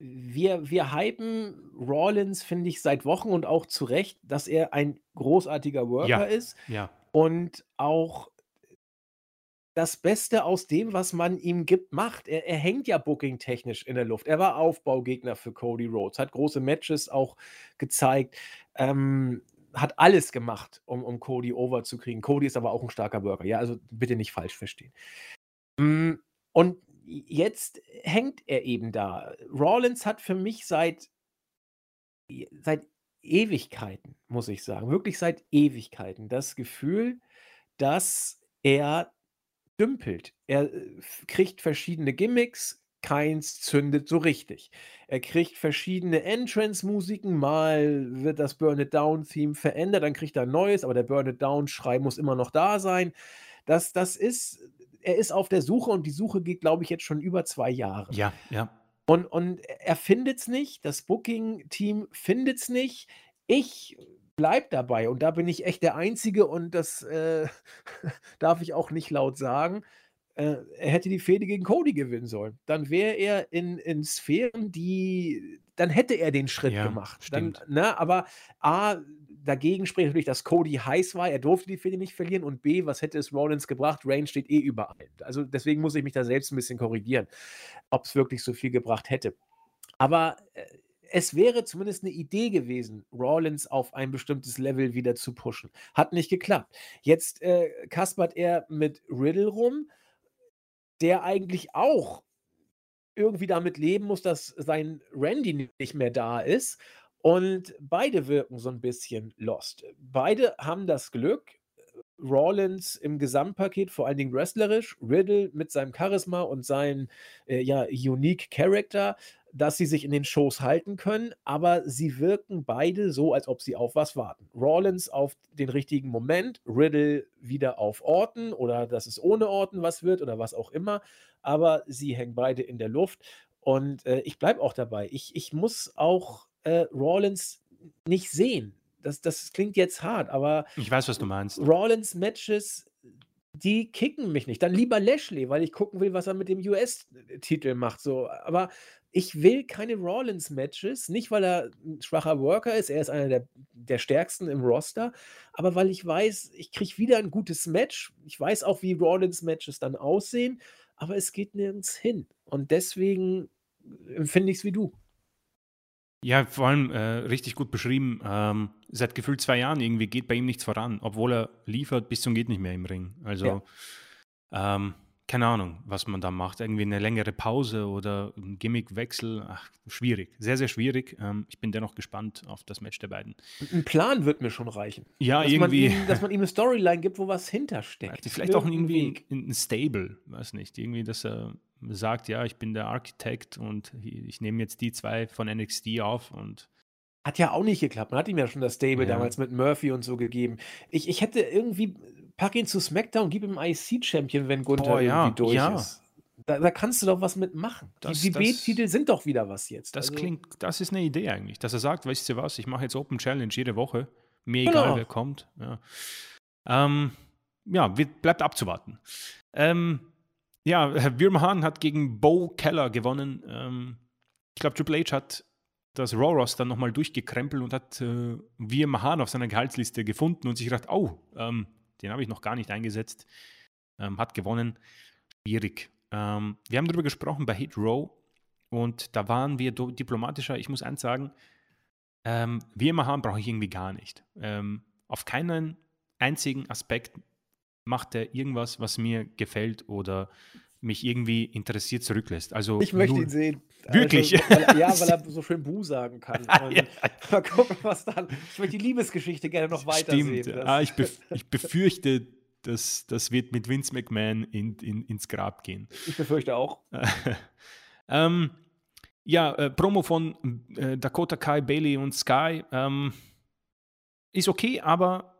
Speaker 1: wir, wir hypen Rawlins, finde ich, seit Wochen und auch zu Recht, dass er ein großartiger Worker
Speaker 2: ja,
Speaker 1: ist
Speaker 2: ja.
Speaker 1: und auch das Beste aus dem, was man ihm gibt, macht. Er, er hängt ja booking-technisch in der Luft. Er war Aufbaugegner für Cody Rhodes, hat große Matches auch gezeigt, ähm, hat alles gemacht, um, um Cody over zu kriegen. Cody ist aber auch ein starker Worker, ja, also bitte nicht falsch verstehen. Mm und jetzt hängt er eben da. Rawlins hat für mich seit, e, seit Ewigkeiten, muss ich sagen, wirklich seit Ewigkeiten das Gefühl, dass er dümpelt. Er äh, kriegt verschiedene Gimmicks, keins zündet so richtig. Er kriegt verschiedene Entrance-Musiken, mal wird das Burn It Down-Theme verändert, dann kriegt er ein neues, aber der Burn It Down-Schrei muss immer noch da sein. Das, das ist er ist auf der Suche und die Suche geht, glaube ich, jetzt schon über zwei Jahre.
Speaker 2: Ja, ja.
Speaker 1: Und, und er findet es nicht, das Booking-Team findet es nicht. Ich bleib dabei und da bin ich echt der Einzige und das äh, [LAUGHS] darf ich auch nicht laut sagen. Äh, er hätte die Fehde gegen Cody gewinnen sollen. Dann wäre er in, in Sphären, die. Dann hätte er den Schritt ja, gemacht. Stimmt. Dann, ne, aber A, dagegen spricht natürlich, dass Cody heiß war. Er durfte die Fehde nicht verlieren. Und B, was hätte es Rollins gebracht? Reign steht eh überall. Also deswegen muss ich mich da selbst ein bisschen korrigieren, ob es wirklich so viel gebracht hätte. Aber äh, es wäre zumindest eine Idee gewesen, Rollins auf ein bestimmtes Level wieder zu pushen. Hat nicht geklappt. Jetzt äh, kaspert er mit Riddle rum, der eigentlich auch irgendwie damit leben muss, dass sein Randy nicht mehr da ist. Und beide wirken so ein bisschen lost. Beide haben das Glück, Rawlins im Gesamtpaket, vor allen Dingen wrestlerisch, Riddle mit seinem Charisma und seinem äh, ja, unique Character, dass sie sich in den Shows halten können, aber sie wirken beide so, als ob sie auf was warten. Rawlins auf den richtigen Moment, Riddle wieder auf Orten oder dass es ohne Orten was wird oder was auch immer, aber sie hängen beide in der Luft und äh, ich bleibe auch dabei. Ich, ich muss auch äh, Rawlins nicht sehen. Das, das klingt jetzt hart, aber.
Speaker 2: Ich weiß, was du meinst.
Speaker 1: Rawlins-Matches, die kicken mich nicht. Dann lieber Lashley, weil ich gucken will, was er mit dem US-Titel macht. So. Aber ich will keine Rollins matches Nicht, weil er ein schwacher Worker ist, er ist einer der, der stärksten im Roster, aber weil ich weiß, ich kriege wieder ein gutes Match. Ich weiß auch, wie Rollins matches dann aussehen, aber es geht nirgends hin. Und deswegen empfinde ich es wie du.
Speaker 2: Ja, vor allem äh, richtig gut beschrieben. Ähm, seit gefühlt zwei Jahren irgendwie geht bei ihm nichts voran, obwohl er liefert bis zum geht nicht mehr im Ring. Also ja. ähm, keine Ahnung, was man da macht. Irgendwie eine längere Pause oder ein Gimmickwechsel. Ach, schwierig. Sehr, sehr schwierig. Ähm, ich bin dennoch gespannt auf das Match der beiden.
Speaker 1: Ein Plan wird mir schon reichen.
Speaker 2: Ja, dass irgendwie.
Speaker 1: Man ihm, dass man ihm eine Storyline gibt, wo was hintersteckt. Also
Speaker 2: vielleicht auch irgendwie ein Stable, weiß nicht. Irgendwie, dass er sagt, ja, ich bin der Architekt und ich nehme jetzt die zwei von NXT auf und
Speaker 1: hat ja auch nicht geklappt. Man hat ihm ja schon das Stable ja. damals mit Murphy und so gegeben. Ich, ich hätte irgendwie, pack ihn zu SmackDown, gib ihm IC-Champion, wenn Gunther Boah, ja, irgendwie durch ja. ist. Da, da, kannst du doch was mitmachen. Das, die B-Titel sind doch wieder was jetzt.
Speaker 2: Das also, klingt, das ist eine Idee eigentlich, dass er sagt, weißt du was, ich mache jetzt Open Challenge jede Woche. Mir genau. egal, wer kommt. Ja, ähm, ja wir, bleibt abzuwarten. Ähm, ja, Virmahan hat gegen Bo Keller gewonnen. Ähm, ich glaube, Triple H hat das Raw dann nochmal durchgekrempelt und hat äh, Virmahan auf seiner Gehaltsliste gefunden und sich gedacht, oh, ähm, den habe ich noch gar nicht eingesetzt. Ähm, hat gewonnen. Schwierig. Ähm, wir haben darüber gesprochen bei Hit Row und da waren wir diplomatischer. Ich muss eins sagen, ähm, Virmahan brauche ich irgendwie gar nicht. Ähm, auf keinen einzigen Aspekt macht er irgendwas, was mir gefällt oder mich irgendwie interessiert zurücklässt. Also
Speaker 1: ich möchte ihn sehen.
Speaker 2: Wirklich?
Speaker 1: Also, weil, ja, weil [LAUGHS] er so schön Bu sagen kann. Ah, ja. Mal gucken, was dann. Ich möchte die Liebesgeschichte gerne noch weiter sehen.
Speaker 2: Ah, ich, bef ich befürchte, dass das wird mit Vince McMahon in, in, ins Grab gehen.
Speaker 1: Ich befürchte auch. [LAUGHS]
Speaker 2: ähm, ja, äh, Promo von äh, Dakota Kai, Bailey und Sky ähm, ist okay, aber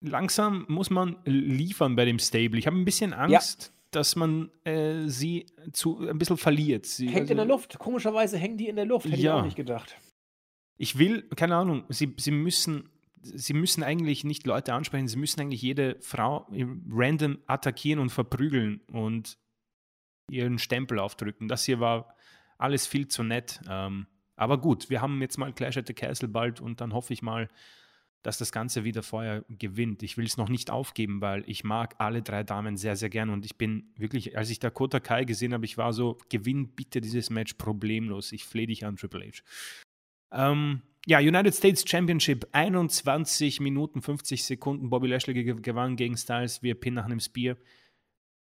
Speaker 2: langsam muss man liefern bei dem Stable. Ich habe ein bisschen Angst, ja. dass man äh, sie zu, ein bisschen verliert. Sie,
Speaker 1: Hängt also, in der Luft. Komischerweise hängen die in der Luft. Hätte ja. ich auch nicht gedacht.
Speaker 2: Ich will, keine Ahnung, sie, sie müssen. Sie müssen eigentlich nicht Leute ansprechen, sie müssen eigentlich jede Frau random attackieren und verprügeln und ihren Stempel aufdrücken. Das hier war alles viel zu nett. Ähm, aber gut, wir haben jetzt mal Clash at the Castle bald und dann hoffe ich mal, dass das Ganze wieder Feuer gewinnt. Ich will es noch nicht aufgeben, weil ich mag alle drei Damen sehr, sehr gern. Und ich bin wirklich, als ich Dakota Kai gesehen habe, ich war so, gewinn bitte dieses Match problemlos. Ich flehe dich an Triple H. Ähm, ja, United States Championship, 21 Minuten 50 Sekunden. Bobby Lashley gewann gegen Styles wir Pin nach einem Spear.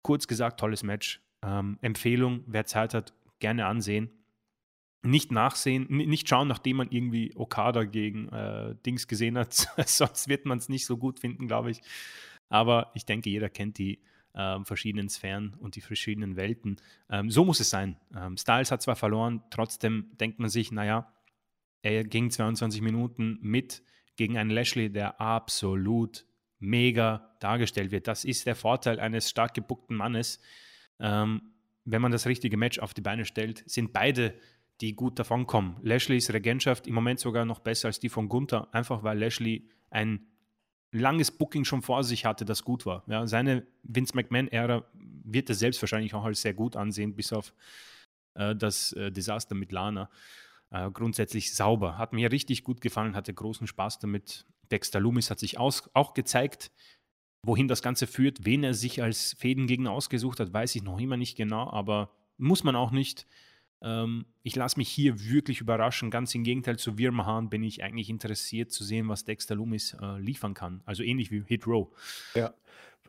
Speaker 2: Kurz gesagt, tolles Match. Ähm, Empfehlung, wer Zeit hat, gerne ansehen nicht nachsehen, nicht schauen, nachdem man irgendwie Okada gegen äh, Dings gesehen hat. [LAUGHS] Sonst wird man es nicht so gut finden, glaube ich. Aber ich denke, jeder kennt die ähm, verschiedenen Sphären und die verschiedenen Welten. Ähm, so muss es sein. Ähm, Styles hat zwar verloren, trotzdem denkt man sich, naja, er ging 22 Minuten mit gegen einen Lashley, der absolut mega dargestellt wird. Das ist der Vorteil eines stark gebuckten Mannes. Ähm, wenn man das richtige Match auf die Beine stellt, sind beide die gut davon kommen. Lashleys Regentschaft im Moment sogar noch besser als die von Gunther, einfach weil Lashley ein langes Booking schon vor sich hatte, das gut war. Ja, seine Vince McMahon-Ära wird er selbst wahrscheinlich auch als sehr gut ansehen, bis auf äh, das äh, Desaster mit Lana. Äh, grundsätzlich sauber. Hat mir richtig gut gefallen, hatte großen Spaß damit. Dexter Loomis hat sich aus, auch gezeigt, wohin das Ganze führt. Wen er sich als Fädengegner ausgesucht hat, weiß ich noch immer nicht genau, aber muss man auch nicht. Ähm, ich lasse mich hier wirklich überraschen. Ganz im Gegenteil zu Wirmhahn bin ich eigentlich interessiert zu sehen, was Dexter Loomis äh, liefern kann. Also ähnlich wie Hit Row. Ja.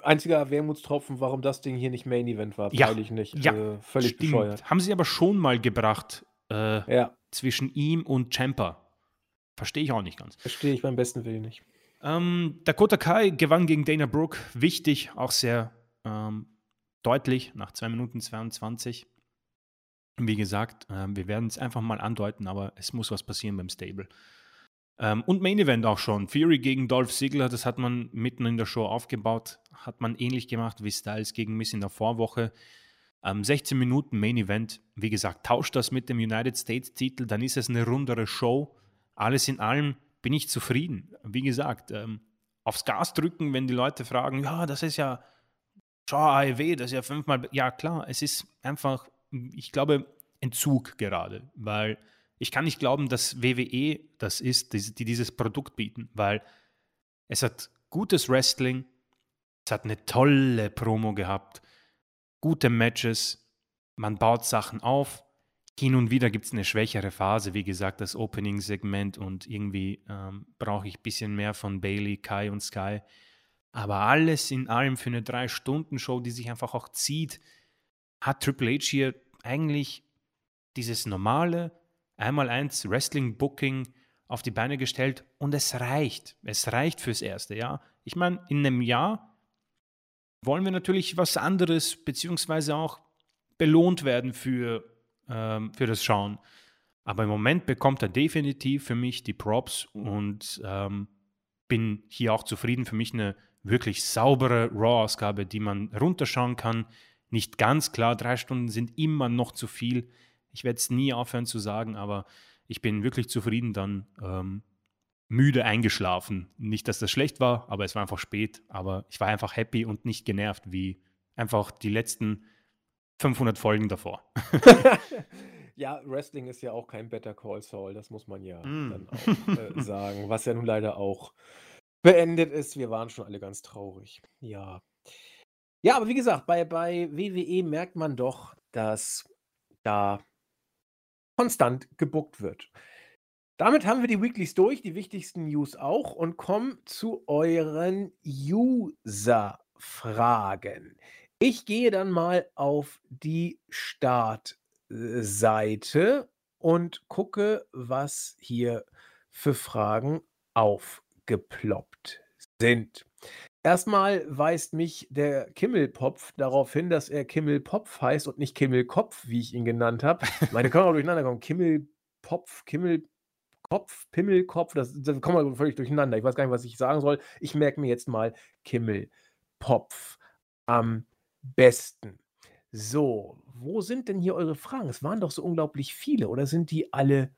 Speaker 1: Einziger Wermutstropfen, warum das Ding hier nicht Main Event war, ja, freilich nicht. Ja, äh, völlig stimmt. bescheuert.
Speaker 2: Haben sie aber schon mal gebracht äh, ja. zwischen ihm und Champa. Verstehe ich auch nicht ganz.
Speaker 1: Verstehe ich beim besten Willen nicht. Ähm,
Speaker 2: Dakota Kai gewann gegen Dana Brooke. Wichtig, auch sehr ähm, deutlich nach 2 Minuten 22. Wie gesagt, äh, wir werden es einfach mal andeuten, aber es muss was passieren beim Stable. Ähm, und Main Event auch schon. Fury gegen Dolph Ziggler, das hat man mitten in der Show aufgebaut, hat man ähnlich gemacht wie Styles gegen Miss in der Vorwoche. Ähm, 16 Minuten Main Event. Wie gesagt, tauscht das mit dem United States Titel, dann ist es eine rundere Show. Alles in allem bin ich zufrieden. Wie gesagt, ähm, aufs Gas drücken, wenn die Leute fragen, ja, das ist ja, schau, AEW, das ist ja fünfmal. Ja, klar, es ist einfach ich glaube, Entzug gerade, weil ich kann nicht glauben, dass WWE das ist, die dieses Produkt bieten, weil es hat gutes Wrestling, es hat eine tolle Promo gehabt, gute Matches, man baut Sachen auf. Hin und wieder gibt es eine schwächere Phase, wie gesagt, das Opening-Segment und irgendwie ähm, brauche ich ein bisschen mehr von Bailey, Kai und Sky. Aber alles in allem für eine Drei-Stunden-Show, die sich einfach auch zieht, hat Triple H hier eigentlich dieses normale einmal eins Wrestling Booking auf die Beine gestellt und es reicht. Es reicht fürs erste Jahr. Ich meine, in einem Jahr wollen wir natürlich was anderes, beziehungsweise auch belohnt werden für, ähm, für das Schauen. Aber im Moment bekommt er definitiv für mich die Props und ähm, bin hier auch zufrieden. Für mich eine wirklich saubere Raw-Ausgabe, die man runterschauen kann, nicht ganz klar. Drei Stunden sind immer noch zu viel. Ich werde es nie aufhören zu sagen, aber ich bin wirklich zufrieden dann ähm, müde eingeschlafen. Nicht, dass das schlecht war, aber es war einfach spät. Aber ich war einfach happy und nicht genervt wie einfach die letzten 500 Folgen davor.
Speaker 1: [LAUGHS] ja, Wrestling ist ja auch kein Better Call Saul, das muss man ja mm. dann auch äh, sagen, was ja nun leider auch beendet ist. Wir waren schon alle ganz traurig. Ja. Ja, aber wie gesagt, bei, bei WWE merkt man doch, dass da konstant gebuckt wird. Damit haben wir die Weeklies durch, die wichtigsten News auch und kommen zu euren User-Fragen. Ich gehe dann mal auf die Startseite und gucke, was hier für Fragen aufgeploppt sind. Erstmal weist mich der Kimmelpopf darauf hin, dass er Kimmelpopf heißt und nicht Kimmelkopf, wie ich ihn genannt habe. Meine können durcheinander kommen. Kimmelpopf, Kimmelkopf, Pimmelkopf, das, das kommt mal völlig durcheinander. Ich weiß gar nicht, was ich sagen soll. Ich merke mir jetzt mal Kimmelpopf am besten. So, wo sind denn hier eure Fragen? Es waren doch so unglaublich viele, oder sind die alle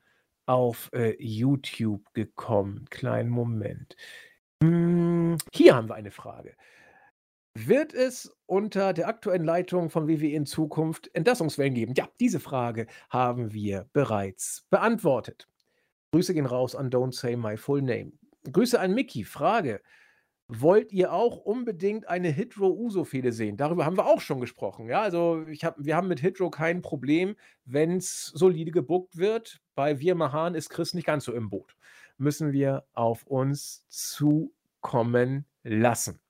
Speaker 1: auf äh, YouTube gekommen? Kleinen Moment. Hm. Ähm, hier haben wir eine Frage. Wird es unter der aktuellen Leitung von WWE in Zukunft Entlassungswellen geben? Ja, diese Frage haben wir bereits beantwortet. Grüße gehen raus an Don't Say My Full Name. Grüße an Mickey. Frage: Wollt ihr auch unbedingt eine Hitro-Uso-Fehde sehen? Darüber haben wir auch schon gesprochen. Ja, also hab, wir haben mit Hitro kein Problem, wenn es solide gebuckt wird. Bei Wir Mahan ist Chris nicht ganz so im Boot. Müssen wir auf uns zu kommen lassen.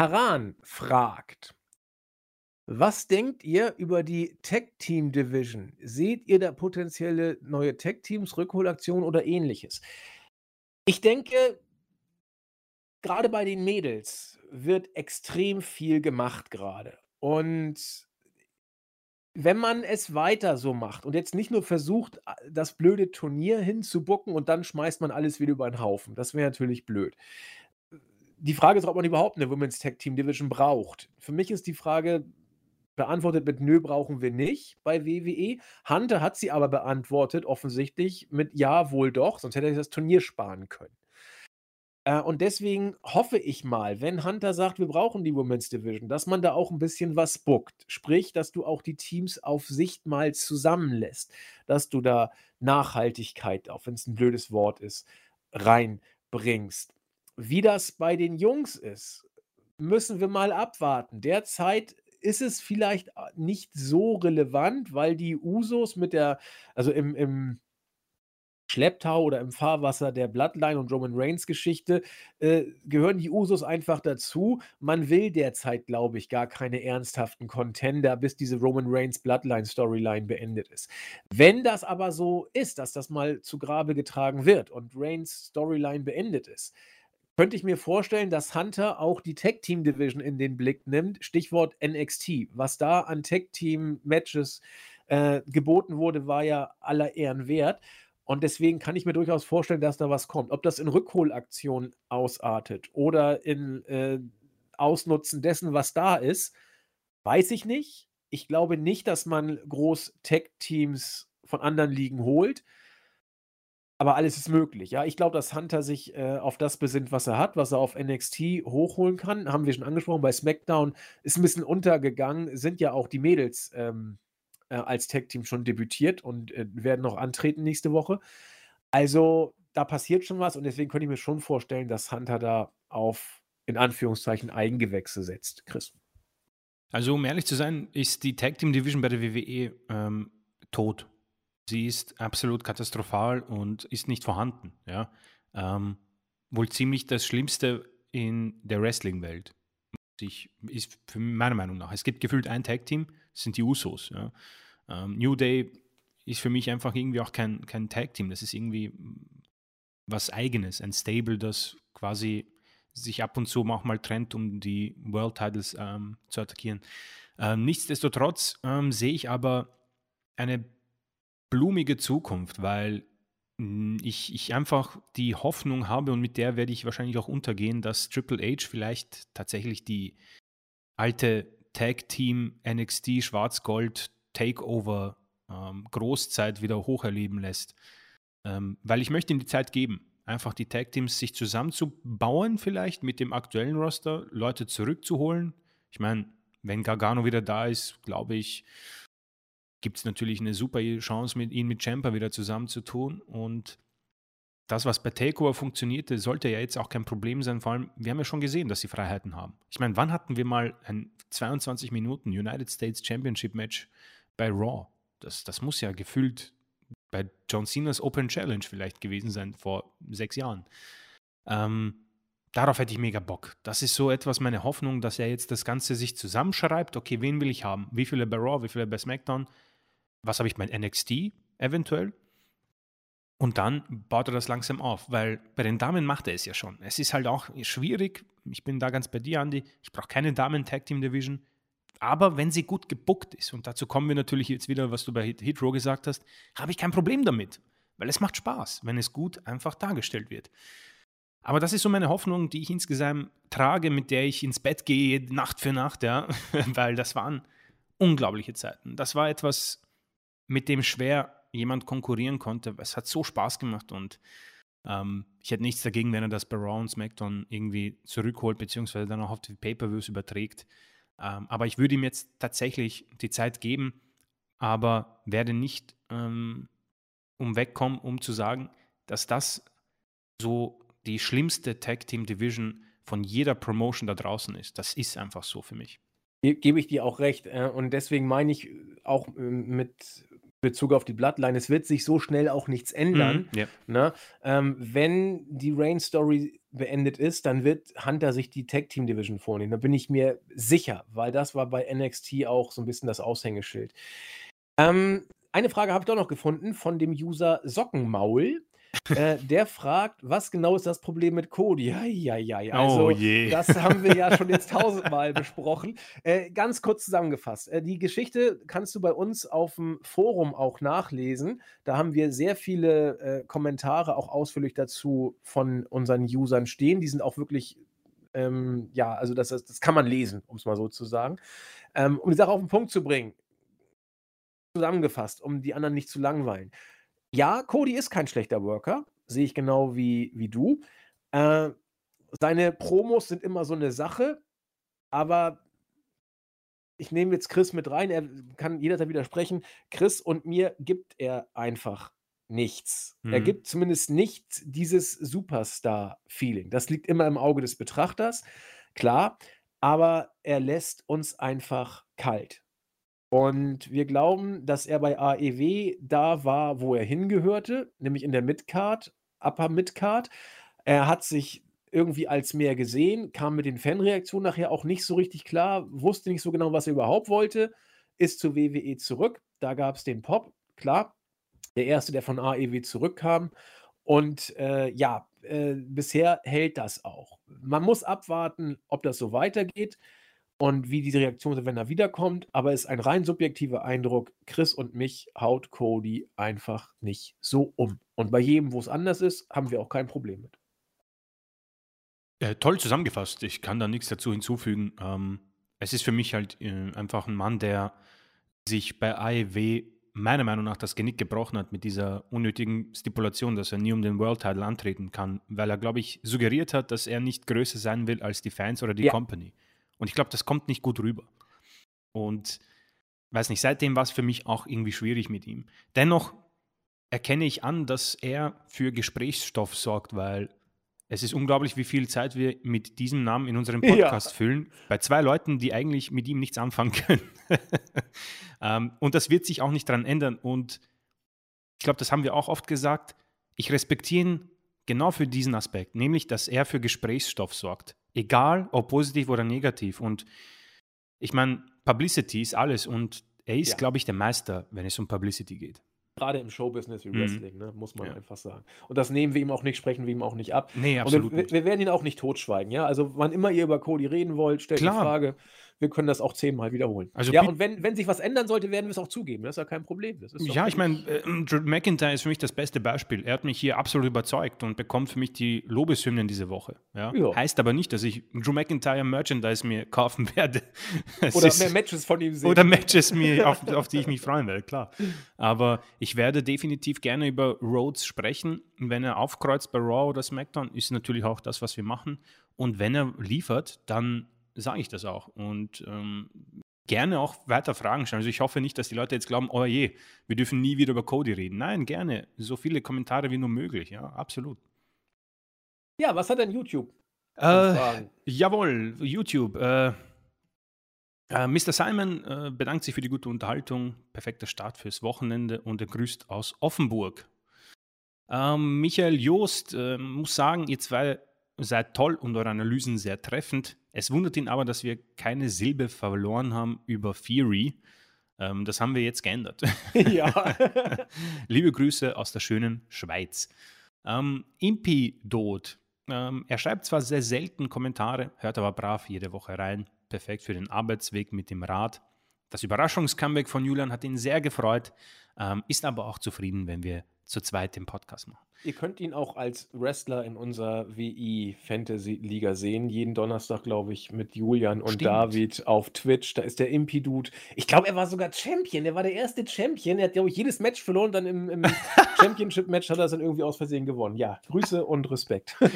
Speaker 1: Haran fragt, was denkt ihr über die Tech Team Division? Seht ihr da potenzielle neue Tech Teams, Rückholaktionen oder ähnliches? Ich denke, gerade bei den Mädels wird extrem viel gemacht gerade. Und wenn man es weiter so macht und jetzt nicht nur versucht, das blöde Turnier hinzubucken und dann schmeißt man alles wieder über den Haufen. Das wäre natürlich blöd. Die Frage ist, ob man überhaupt eine Women's Tag Team Division braucht. Für mich ist die Frage beantwortet mit Nö brauchen wir nicht bei WWE. Hunter hat sie aber beantwortet, offensichtlich mit Ja, wohl doch, sonst hätte er das Turnier sparen können. Äh, und deswegen hoffe ich mal, wenn Hunter sagt, wir brauchen die Women's Division, dass man da auch ein bisschen was buckt. Sprich, dass du auch die Teams auf Sicht mal zusammenlässt, dass du da Nachhaltigkeit, auch wenn es ein blödes Wort ist, reinbringst. Wie das bei den Jungs ist, müssen wir mal abwarten. Derzeit ist es vielleicht äh, nicht so relevant, weil die Usos mit der, also im, im Schlepptau oder im Fahrwasser der Bloodline und Roman Reigns Geschichte äh, gehören die Usos einfach dazu. Man will derzeit, glaube ich, gar keine ernsthaften Contender, bis diese Roman Reigns Bloodline Storyline beendet ist. Wenn das aber so ist, dass das mal zu Grabe getragen wird und Reigns Storyline beendet ist, könnte ich mir vorstellen, dass Hunter auch die Tech Team Division in den Blick nimmt. Stichwort NXT. Was da an Tech Team Matches äh, geboten wurde, war ja aller Ehren wert. Und deswegen kann ich mir durchaus vorstellen, dass da was kommt. Ob das in Rückholaktionen ausartet oder in äh, Ausnutzen dessen, was da ist, weiß ich nicht. Ich glaube nicht, dass man groß Tech-Teams von anderen Ligen holt. Aber alles ist möglich. Ja, ich glaube, dass Hunter sich äh, auf das besinnt, was er hat, was er auf NXT hochholen kann. Haben wir schon angesprochen. Bei SmackDown ist ein bisschen untergegangen, sind ja auch die Mädels ähm, äh, als Tag-Team schon debütiert und äh, werden noch antreten nächste Woche. Also da passiert schon was und deswegen könnte ich mir schon vorstellen, dass Hunter da auf in Anführungszeichen Eigengewächse setzt, Chris.
Speaker 2: Also um ehrlich zu sein, ist die Tag Team Division bei der WWE ähm, tot. Sie ist absolut katastrophal und ist nicht vorhanden. Ja? Ähm, wohl ziemlich das Schlimmste in der Wrestling-Welt. Ist meiner Meinung nach. Es gibt gefühlt ein Tag Team, sind die Usos. Ja. Ähm, New Day ist für mich einfach irgendwie auch kein, kein Tag-Team. Das ist irgendwie was Eigenes, ein Stable, das quasi sich ab und zu auch mal trennt, um die World Titles ähm, zu attackieren. Ähm, nichtsdestotrotz ähm, sehe ich aber eine blumige Zukunft, weil hm, ich, ich einfach die Hoffnung habe und mit der werde ich wahrscheinlich auch untergehen, dass Triple H vielleicht tatsächlich die alte Tag Team NXT Schwarz-Gold Takeover ähm, Großzeit wieder hocherleben lässt. Ähm, weil ich möchte ihnen die Zeit geben, einfach die Tag Teams sich zusammenzubauen, vielleicht mit dem aktuellen Roster, Leute zurückzuholen. Ich meine, wenn Gargano wieder da ist, glaube ich, gibt es natürlich eine super Chance, mit ihn mit Champa wieder zusammenzutun und das, was bei Takeover funktionierte, sollte ja jetzt auch kein Problem sein. Vor allem, wir haben ja schon gesehen, dass sie Freiheiten haben. Ich meine, wann hatten wir mal ein 22 Minuten United States Championship Match bei Raw? Das, das muss ja gefühlt bei John Cenas Open Challenge vielleicht gewesen sein vor sechs Jahren. Ähm, darauf hätte ich mega Bock. Das ist so etwas meine Hoffnung, dass er jetzt das Ganze sich zusammenschreibt. Okay, wen will ich haben? Wie viele bei Raw, wie viele bei SmackDown? Was habe ich bei NXT eventuell? Und dann baut er das langsam auf, weil bei den Damen macht er es ja schon. Es ist halt auch schwierig. Ich bin da ganz bei dir, Andy. Ich brauche keine Damen-Tag-Team-Division. Aber wenn sie gut gebuckt ist, und dazu kommen wir natürlich jetzt wieder, was du bei Hit, Row gesagt hast, habe ich kein Problem damit. Weil es macht Spaß, wenn es gut einfach dargestellt wird. Aber das ist so meine Hoffnung, die ich insgesamt trage, mit der ich ins Bett gehe, Nacht für Nacht, ja. [LAUGHS] weil das waren unglaubliche Zeiten. Das war etwas, mit dem schwer jemand konkurrieren konnte. Es hat so Spaß gemacht und ähm, ich hätte nichts dagegen, wenn er das bei Raw und SmackDown irgendwie zurückholt, beziehungsweise dann auch auf die Pay-Per-Views überträgt. Ähm, aber ich würde ihm jetzt tatsächlich die Zeit geben, aber werde nicht ähm, umwegkommen, um zu sagen, dass das so die schlimmste Tag Team Division von jeder Promotion da draußen ist. Das ist einfach so für mich.
Speaker 1: Gebe ich dir auch recht. Äh, und deswegen meine ich auch ähm, mit Bezug auf die Bloodline. Es wird sich so schnell auch nichts ändern. Mhm, yeah. ne? ähm, wenn die Rain-Story beendet ist, dann wird Hunter sich die Tag-Team-Division vornehmen. Da bin ich mir sicher, weil das war bei NXT auch so ein bisschen das Aushängeschild. Ähm, eine Frage habe ich doch noch gefunden von dem User Sockenmaul. Äh, der fragt, was genau ist das Problem mit Cody? Ja, ja, ja. Also, oh je. Das haben wir ja [LAUGHS] schon jetzt tausendmal besprochen. Äh, ganz kurz zusammengefasst: äh, Die Geschichte kannst du bei uns auf dem Forum auch nachlesen. Da haben wir sehr viele äh, Kommentare auch ausführlich dazu von unseren Usern stehen. Die sind auch wirklich ähm, ja, also das, das, das, kann man lesen, um es mal so zu sagen. Ähm, um die Sache auf den Punkt zu bringen, zusammengefasst, um die anderen nicht zu langweilen ja, Cody ist kein schlechter Worker, sehe ich genau wie, wie du. Äh, seine Promos sind immer so eine Sache, aber ich nehme jetzt Chris mit rein, er kann jederzeit widersprechen. Chris und mir gibt er einfach nichts. Mhm. Er gibt zumindest nicht dieses Superstar-Feeling. Das liegt immer im Auge des Betrachters, klar, aber er lässt uns einfach kalt. Und wir glauben, dass er bei AEW da war, wo er hingehörte, nämlich in der Midcard, Upper Midcard. Er hat sich irgendwie als mehr gesehen, kam mit den Fanreaktionen nachher auch nicht so richtig klar, wusste nicht so genau, was er überhaupt wollte, ist zu WWE zurück. Da gab es den Pop, klar, der erste, der von AEW zurückkam. Und äh, ja, äh, bisher hält das auch. Man muss abwarten, ob das so weitergeht und wie die Reaktion ist, wenn er wiederkommt. Aber es ist ein rein subjektiver Eindruck. Chris und mich haut Cody einfach nicht so um. Und bei jedem, wo es anders ist, haben wir auch kein Problem mit.
Speaker 2: Äh, toll zusammengefasst. Ich kann da nichts dazu hinzufügen. Ähm, es ist für mich halt äh, einfach ein Mann, der sich bei AEW meiner Meinung nach das Genick gebrochen hat mit dieser unnötigen Stipulation, dass er nie um den World Title antreten kann, weil er, glaube ich, suggeriert hat, dass er nicht größer sein will als die Fans oder die ja. Company. Und ich glaube, das kommt nicht gut rüber. Und weiß nicht, seitdem war es für mich auch irgendwie schwierig mit ihm. Dennoch erkenne ich an, dass er für Gesprächsstoff sorgt, weil es ist unglaublich, wie viel Zeit wir mit diesem Namen in unserem [LAUGHS] Podcast ja. füllen. Bei zwei Leuten, die eigentlich mit ihm nichts anfangen können. um, [LAUGHS] ähm, und das wird sich auch nicht dran ändern. Und ich glaube, das haben wir auch oft gesagt. Ich respektiere ihn genau für diesen Aspekt, nämlich, dass er für Gesprächsstoff sorgt. Egal, ob positiv oder negativ. Und ich meine, Publicity ist alles und er ist, ja. glaube ich, der Meister, wenn es um Publicity geht.
Speaker 1: Gerade im Showbusiness wie mhm. Wrestling, mhm. ne, muss man ja. einfach sagen. Und das nehmen wir ihm auch nicht, sprechen wir ihm auch nicht ab.
Speaker 2: Nee, absolut.
Speaker 1: Wir, wir, werden ihn auch nicht totschweigen, ja. Also, wann immer ihr über Cody reden wollt, stellt Klar. die Frage wir können das auch zehnmal wiederholen. Also ja, und wenn, wenn sich was ändern sollte, werden wir es auch zugeben. Das ist ja kein Problem. ja,
Speaker 2: ich meine, äh, Drew McIntyre ist für mich das beste Beispiel. Er hat mich hier absolut überzeugt und bekommt für mich die Lobeshymnen diese Woche. Ja? Heißt aber nicht, dass ich Drew McIntyre Merchandise mir kaufen [LAUGHS] werde.
Speaker 1: oder ist, mehr Matches von ihm
Speaker 2: sehen. Oder Matches, mir, auf, auf die ich mich freuen werde, klar. Aber ich werde definitiv gerne über Rhodes sprechen. Wenn er aufkreuzt bei Raw oder SmackDown, ist natürlich auch das, was wir machen. Und wenn er liefert, dann sage ich das auch. Und ähm, gerne auch weiter Fragen stellen. Also ich hoffe nicht, dass die Leute jetzt glauben, oh je, wir dürfen nie wieder über Cody reden. Nein, gerne. So viele Kommentare wie nur möglich, ja, absolut.
Speaker 1: Ja, was hat denn YouTube?
Speaker 2: Äh, jawohl, YouTube. Äh, äh, Mr. Simon äh, bedankt sich für die gute Unterhaltung. Perfekter Start fürs Wochenende und er grüßt aus Offenburg. Ähm, Michael Joost äh, muss sagen, ihr zwei seid toll und eure Analysen sehr treffend. Es wundert ihn aber, dass wir keine Silbe verloren haben über Fury. Ähm, das haben wir jetzt geändert. [LAUGHS] Ja. [LAUGHS] Liebe Grüße aus der schönen Schweiz. Ähm, Impidot. Ähm, er schreibt zwar sehr selten Kommentare, hört aber brav jede Woche rein. Perfekt für den Arbeitsweg mit dem Rad. Das Überraschungscomeback von Julian hat ihn sehr gefreut, ähm, ist aber auch zufrieden, wenn wir zu zweit den Podcast machen.
Speaker 1: Ihr könnt ihn auch als Wrestler in unserer WI Fantasy Liga sehen. Jeden Donnerstag, glaube ich, mit Julian und Stimmt. David auf Twitch. Da ist der Impy Ich glaube, er war sogar Champion. Er war der erste Champion. Er hat, glaube ich, jedes Match verloren. Dann im, im [LAUGHS] Championship-Match hat er es dann irgendwie aus Versehen gewonnen. Ja, Grüße und Respekt. [LAUGHS]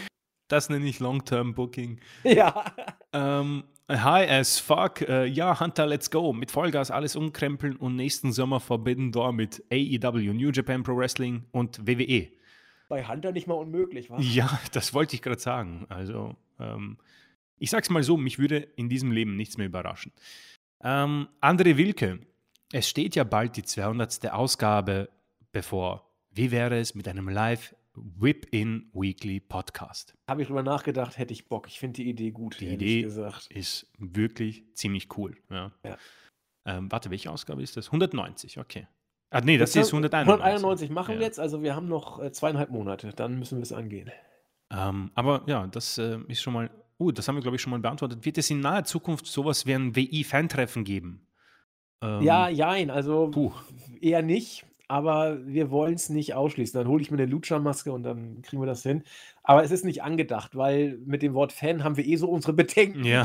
Speaker 2: Das nenne ich Long-Term Booking. Ja. Ähm, High äh, as fuck. Äh, ja, Hunter, let's go. Mit Vollgas alles umkrempeln und nächsten Sommer Forbidden Door mit AEW, New Japan Pro Wrestling und WWE.
Speaker 1: Bei Hunter nicht mal unmöglich, was?
Speaker 2: Ja, das wollte ich gerade sagen. Also, ähm, ich sag's mal so, mich würde in diesem Leben nichts mehr überraschen. Ähm, André Wilke, es steht ja bald die 200. Ausgabe bevor. Wie wäre es mit einem Live Whip-In Weekly Podcast.
Speaker 1: Habe ich drüber nachgedacht, hätte ich Bock. Ich finde die Idee gut.
Speaker 2: Die Idee gesagt. ist wirklich ziemlich cool. Ja. ja. Ähm, warte, welche Ausgabe ist das? 190, okay.
Speaker 1: Ah, nee, das jetzt ist 191. 191 machen ja. wir jetzt, also wir haben noch äh, zweieinhalb Monate, dann müssen wir es angehen.
Speaker 2: Ähm, aber ja, das äh, ist schon mal, uh, das haben wir, glaube ich, schon mal beantwortet. Wird es in naher Zukunft sowas wie ein WI-Fan-Treffen geben?
Speaker 1: Ähm, ja, jein, also puh. eher nicht aber wir wollen es nicht ausschließen. Dann hole ich mir eine Lucha-Maske und dann kriegen wir das hin. Aber es ist nicht angedacht, weil mit dem Wort Fan haben wir eh so unsere Bedenken.
Speaker 2: Ja.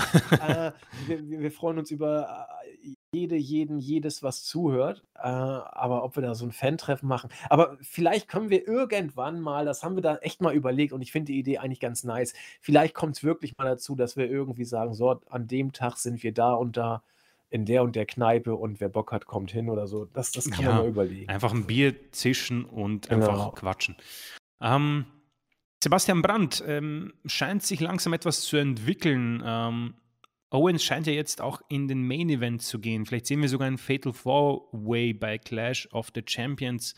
Speaker 2: äh,
Speaker 1: wir, wir, freuen uns über äh, jede, jeden, jedes, was zuhört. Äh, aber ob wir da so ein Fan-Treffen machen. Aber vielleicht können wir irgendwann mal, das haben wir da echt mal überlegt und ich finde die Idee eigentlich ganz nice. Vielleicht kommt es wirklich mal dazu, dass wir irgendwie sagen: So, an dem Tag sind wir da und da in der und der Kneipe und wer Bock hat, kommt hin oder so. Das, das kann ja, man mal überlegen.
Speaker 2: Einfach ein Bier zischen und genau. einfach quatschen. Ähm, Sebastian Brandt ähm, scheint sich langsam etwas zu entwickeln. Ähm, Owens scheint ja jetzt auch in den Main Event zu gehen. Vielleicht sehen wir sogar einen Fatal Four Way bei Clash of the Champions.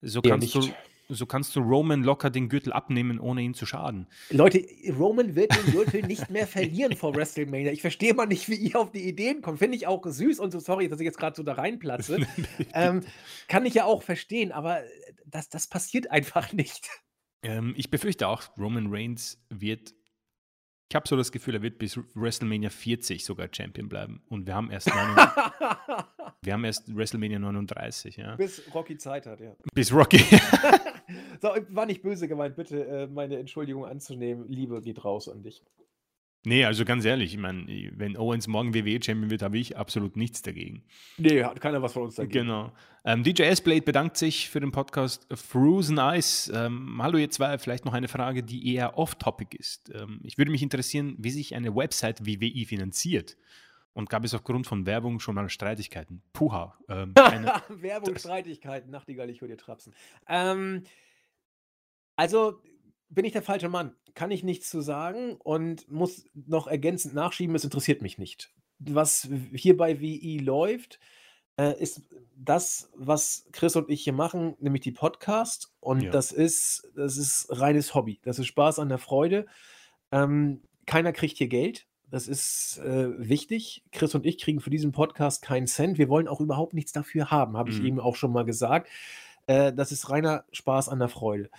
Speaker 2: So kannst ja, du so kannst du Roman locker den Gürtel abnehmen, ohne ihn zu schaden.
Speaker 1: Leute, Roman wird den Gürtel nicht mehr verlieren vor WrestleMania. Ich verstehe mal nicht, wie ihr auf die Ideen kommt. Finde ich auch süß und so sorry, dass ich jetzt gerade so da reinplatze. [LAUGHS] ähm, kann ich ja auch verstehen, aber das, das passiert einfach nicht.
Speaker 2: Ähm, ich befürchte auch, Roman Reigns wird ich habe so das Gefühl, er wird bis WrestleMania 40 sogar Champion bleiben. Und wir haben erst, 39, [LAUGHS] wir haben erst WrestleMania 39, ja.
Speaker 1: Bis Rocky Zeit hat, ja.
Speaker 2: Bis Rocky.
Speaker 1: [LAUGHS] so, war nicht böse gemeint, bitte äh, meine Entschuldigung anzunehmen. Liebe geht raus an dich.
Speaker 2: Nee, also ganz ehrlich, ich meine, wenn Owens morgen WWE-Champion wird, habe ich absolut nichts dagegen.
Speaker 1: Nee, hat keiner was von uns dagegen. Genau. Ähm,
Speaker 2: DJ S-Blade bedankt sich für den Podcast Frozen Ice. Ähm, hallo, ihr zwei, vielleicht noch eine Frage, die eher off-topic ist. Ähm, ich würde mich interessieren, wie sich eine Website wie WI finanziert. Und gab es aufgrund von Werbung schon mal Streitigkeiten? Puha. Ähm,
Speaker 1: [LAUGHS] Werbung, Streitigkeiten, Nachtigall, ich würde dir trapsen. Ähm, also, bin ich der falsche Mann. Kann ich nichts zu sagen und muss noch ergänzend nachschieben, es interessiert mich nicht. Was hier bei WI läuft, äh, ist das, was Chris und ich hier machen, nämlich die Podcasts. Und ja. das ist, das ist reines Hobby. Das ist Spaß an der Freude. Ähm, keiner kriegt hier Geld. Das ist äh, wichtig. Chris und ich kriegen für diesen Podcast keinen Cent. Wir wollen auch überhaupt nichts dafür haben, habe mhm. ich eben auch schon mal gesagt. Äh, das ist reiner Spaß an der Freude.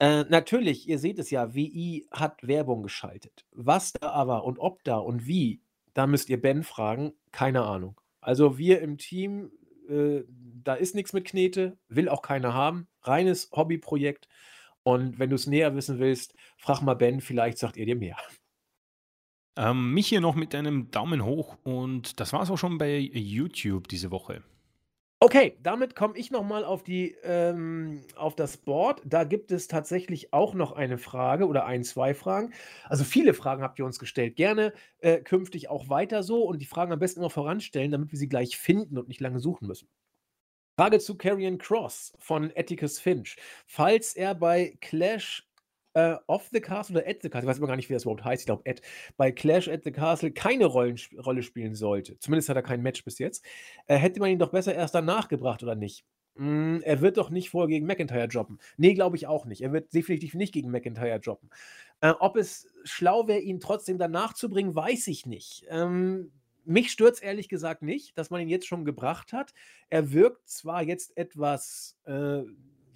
Speaker 1: Äh, natürlich, ihr seht es ja, WI hat Werbung geschaltet. Was da aber und ob da und wie, da müsst ihr Ben fragen, keine Ahnung. Also wir im Team, äh, da ist nichts mit Knete, will auch keiner haben, reines Hobbyprojekt. Und wenn du es näher wissen willst, frag mal Ben, vielleicht sagt ihr dir mehr.
Speaker 2: Ähm, mich hier noch mit einem Daumen hoch und das war es auch schon bei YouTube diese Woche.
Speaker 1: Okay, damit komme ich nochmal auf, ähm, auf das Board. Da gibt es tatsächlich auch noch eine Frage oder ein, zwei Fragen. Also viele Fragen habt ihr uns gestellt. Gerne äh, künftig auch weiter so und die Fragen am besten immer voranstellen, damit wir sie gleich finden und nicht lange suchen müssen. Frage zu Carrion Cross von Atticus Finch. Falls er bei Clash äh, Off the Castle oder At the Castle, ich weiß immer gar nicht, wie das überhaupt heißt, ich glaube At, bei Clash at the Castle keine Rollen, Rolle spielen sollte, zumindest hat er kein Match bis jetzt, äh, hätte man ihn doch besser erst danach gebracht, oder nicht? Mm, er wird doch nicht vorher gegen McIntyre droppen. Nee, glaube ich auch nicht. Er wird definitiv nicht gegen McIntyre droppen. Äh, ob es schlau wäre, ihn trotzdem danach zu bringen, weiß ich nicht. Ähm, mich stört ehrlich gesagt nicht, dass man ihn jetzt schon gebracht hat. Er wirkt zwar jetzt etwas äh,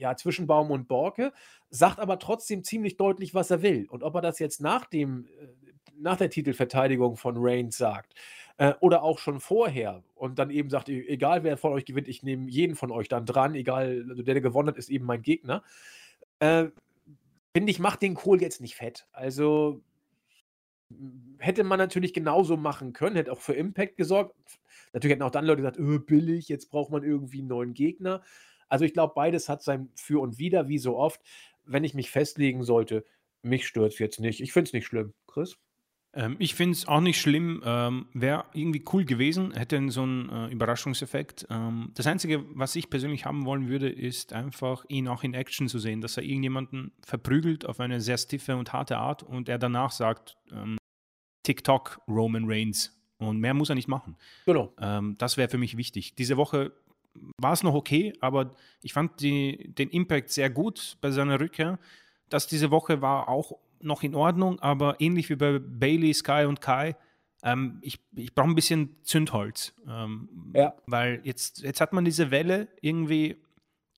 Speaker 1: ja, zwischen Baum und Borke, sagt aber trotzdem ziemlich deutlich, was er will. Und ob er das jetzt nach dem, äh, nach der Titelverteidigung von Reigns sagt äh, oder auch schon vorher und dann eben sagt, e-, egal wer von euch gewinnt, ich nehme jeden von euch dann dran, egal, also der, der gewonnen hat, ist eben mein Gegner. Äh, Finde ich, macht den Kohl jetzt nicht fett. Also hätte man natürlich genauso machen können, hätte auch für Impact gesorgt. Natürlich hätten auch dann Leute gesagt, öh, billig, jetzt braucht man irgendwie einen neuen Gegner. Also ich glaube, beides hat sein Für und Wider, wie so oft. Wenn ich mich festlegen sollte, mich stört es jetzt nicht. Ich finde es nicht schlimm. Chris?
Speaker 2: Ähm, ich finde es auch nicht schlimm. Ähm, Wäre irgendwie cool gewesen, hätte so einen äh, Überraschungseffekt. Ähm, das Einzige, was ich persönlich haben wollen würde, ist einfach, ihn auch in Action zu sehen, dass er irgendjemanden verprügelt auf eine sehr stiffe und harte Art und er danach sagt, ähm, TikTok Roman Reigns. Und mehr muss er nicht machen. Genau. Ähm, das wäre für mich wichtig. Diese Woche war es noch okay, aber ich fand die, den Impact sehr gut bei seiner Rückkehr. Das diese Woche war auch noch in Ordnung, aber ähnlich wie bei Bailey, Sky und Kai, ähm, ich, ich brauche ein bisschen Zündholz. Ähm, ja. Weil jetzt, jetzt hat man diese Welle irgendwie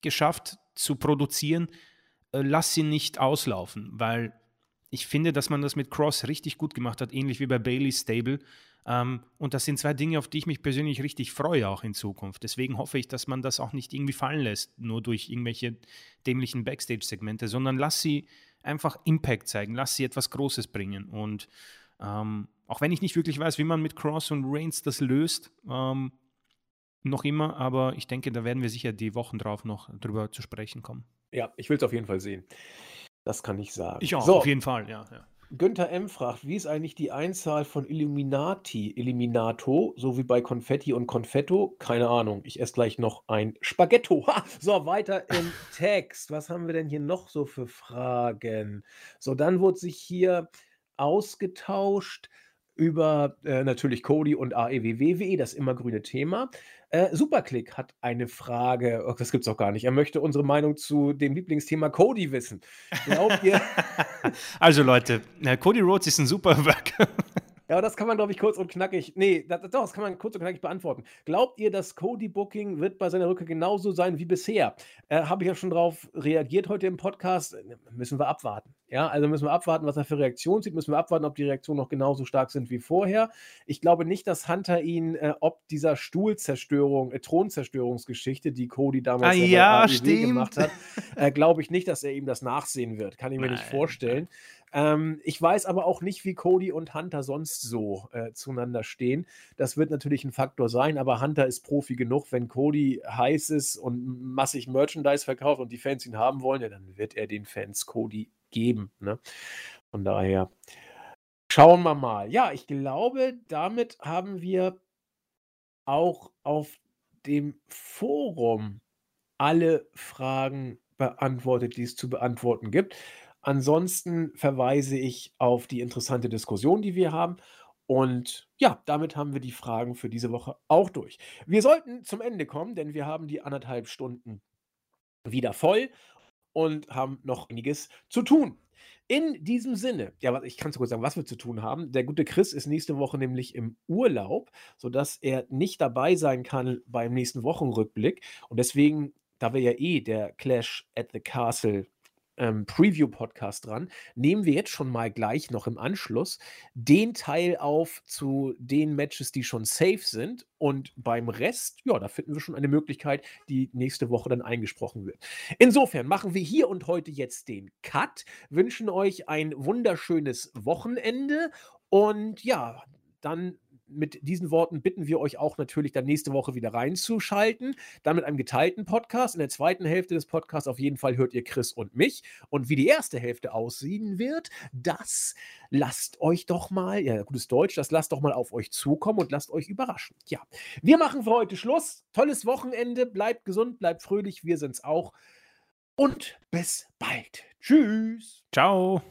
Speaker 2: geschafft zu produzieren. Äh, lass sie nicht auslaufen, weil ich finde, dass man das mit Cross richtig gut gemacht hat, ähnlich wie bei Bailey Stable. Ähm, und das sind zwei Dinge, auf die ich mich persönlich richtig freue, auch in Zukunft. Deswegen hoffe ich, dass man das auch nicht irgendwie fallen lässt, nur durch irgendwelche dämlichen Backstage-Segmente, sondern lass sie einfach Impact zeigen, lass sie etwas Großes bringen. Und ähm, auch wenn ich nicht wirklich weiß, wie man mit Cross und Reigns das löst, ähm, noch immer, aber ich denke, da werden wir sicher die Wochen drauf noch drüber zu sprechen kommen.
Speaker 1: Ja, ich will es auf jeden Fall sehen. Das kann ich sagen.
Speaker 2: Ich auch, so. auf jeden Fall, ja. ja.
Speaker 1: Günther M. fragt, wie ist eigentlich die Einzahl von Illuminati, Illuminato, so wie bei Konfetti und Konfetto? Keine Ahnung, ich esse gleich noch ein Spaghetto. Ha! So, weiter im [LAUGHS] Text. Was haben wir denn hier noch so für Fragen? So, dann wurde sich hier ausgetauscht über äh, natürlich Cody und AEWWWE, das immergrüne Thema. Äh, Superclick hat eine Frage, oh, das es auch gar nicht. Er möchte unsere Meinung zu dem Lieblingsthema Cody wissen. Glaubt ihr? [LAUGHS]
Speaker 2: also Leute, Cody äh, Rhodes ist ein super Worker.
Speaker 1: [LAUGHS] Ja, aber das kann man, glaube ich, kurz und knackig. Nee, das, doch, das kann man kurz und knackig beantworten. Glaubt ihr, das Cody Booking wird bei seiner Rückkehr genauso sein wie bisher? Äh, Habe ich ja schon darauf reagiert heute im Podcast. Äh, müssen wir abwarten. Ja, also müssen wir abwarten, was er für Reaktionen sieht. Müssen wir abwarten, ob die Reaktionen noch genauso stark sind wie vorher. Ich glaube nicht, dass Hunter ihn äh, ob dieser Stuhlzerstörung, äh, Thronzerstörungsgeschichte, die Cody damals
Speaker 2: ah, ja, e gemacht hat,
Speaker 1: äh, glaube ich nicht, dass er ihm das nachsehen wird. Kann ich mir Nein. nicht vorstellen. Ähm, ich weiß aber auch nicht, wie Cody und Hunter sonst so äh, zueinander stehen. Das wird natürlich ein Faktor sein, aber Hunter ist Profi genug. Wenn Cody heiß ist und massig Merchandise verkauft und die Fans ihn haben wollen, ja, dann wird er den Fans Cody geben. Ne? Von daher schauen wir mal. Ja, ich glaube, damit haben wir auch auf dem Forum alle Fragen beantwortet, die es zu beantworten gibt. Ansonsten verweise ich auf die interessante Diskussion, die wir haben. Und ja, damit haben wir die Fragen für diese Woche auch durch. Wir sollten zum Ende kommen, denn wir haben die anderthalb Stunden wieder voll und haben noch einiges zu tun. In diesem Sinne, ja, ich kann sogar sagen, was wir zu tun haben. Der gute Chris ist nächste Woche nämlich im Urlaub, sodass er nicht dabei sein kann beim nächsten Wochenrückblick. Und deswegen, da wir ja eh der Clash at the Castle ähm, Preview-Podcast dran, nehmen wir jetzt schon mal gleich noch im Anschluss den Teil auf zu den Matches, die schon safe sind. Und beim Rest, ja, da finden wir schon eine Möglichkeit, die nächste Woche dann eingesprochen wird. Insofern machen wir hier und heute jetzt den Cut, wünschen euch ein wunderschönes Wochenende und ja, dann mit diesen Worten bitten wir euch auch natürlich dann nächste Woche wieder reinzuschalten. Dann mit einem geteilten Podcast. In der zweiten Hälfte des Podcasts auf jeden Fall hört ihr Chris und mich. Und wie die erste Hälfte aussehen wird, das lasst euch doch mal, ja, gutes Deutsch, das lasst doch mal auf euch zukommen und lasst euch überraschen. Ja, wir machen für heute Schluss. Tolles Wochenende. Bleibt gesund, bleibt fröhlich. Wir sind's auch. Und bis bald. Tschüss.
Speaker 2: Ciao.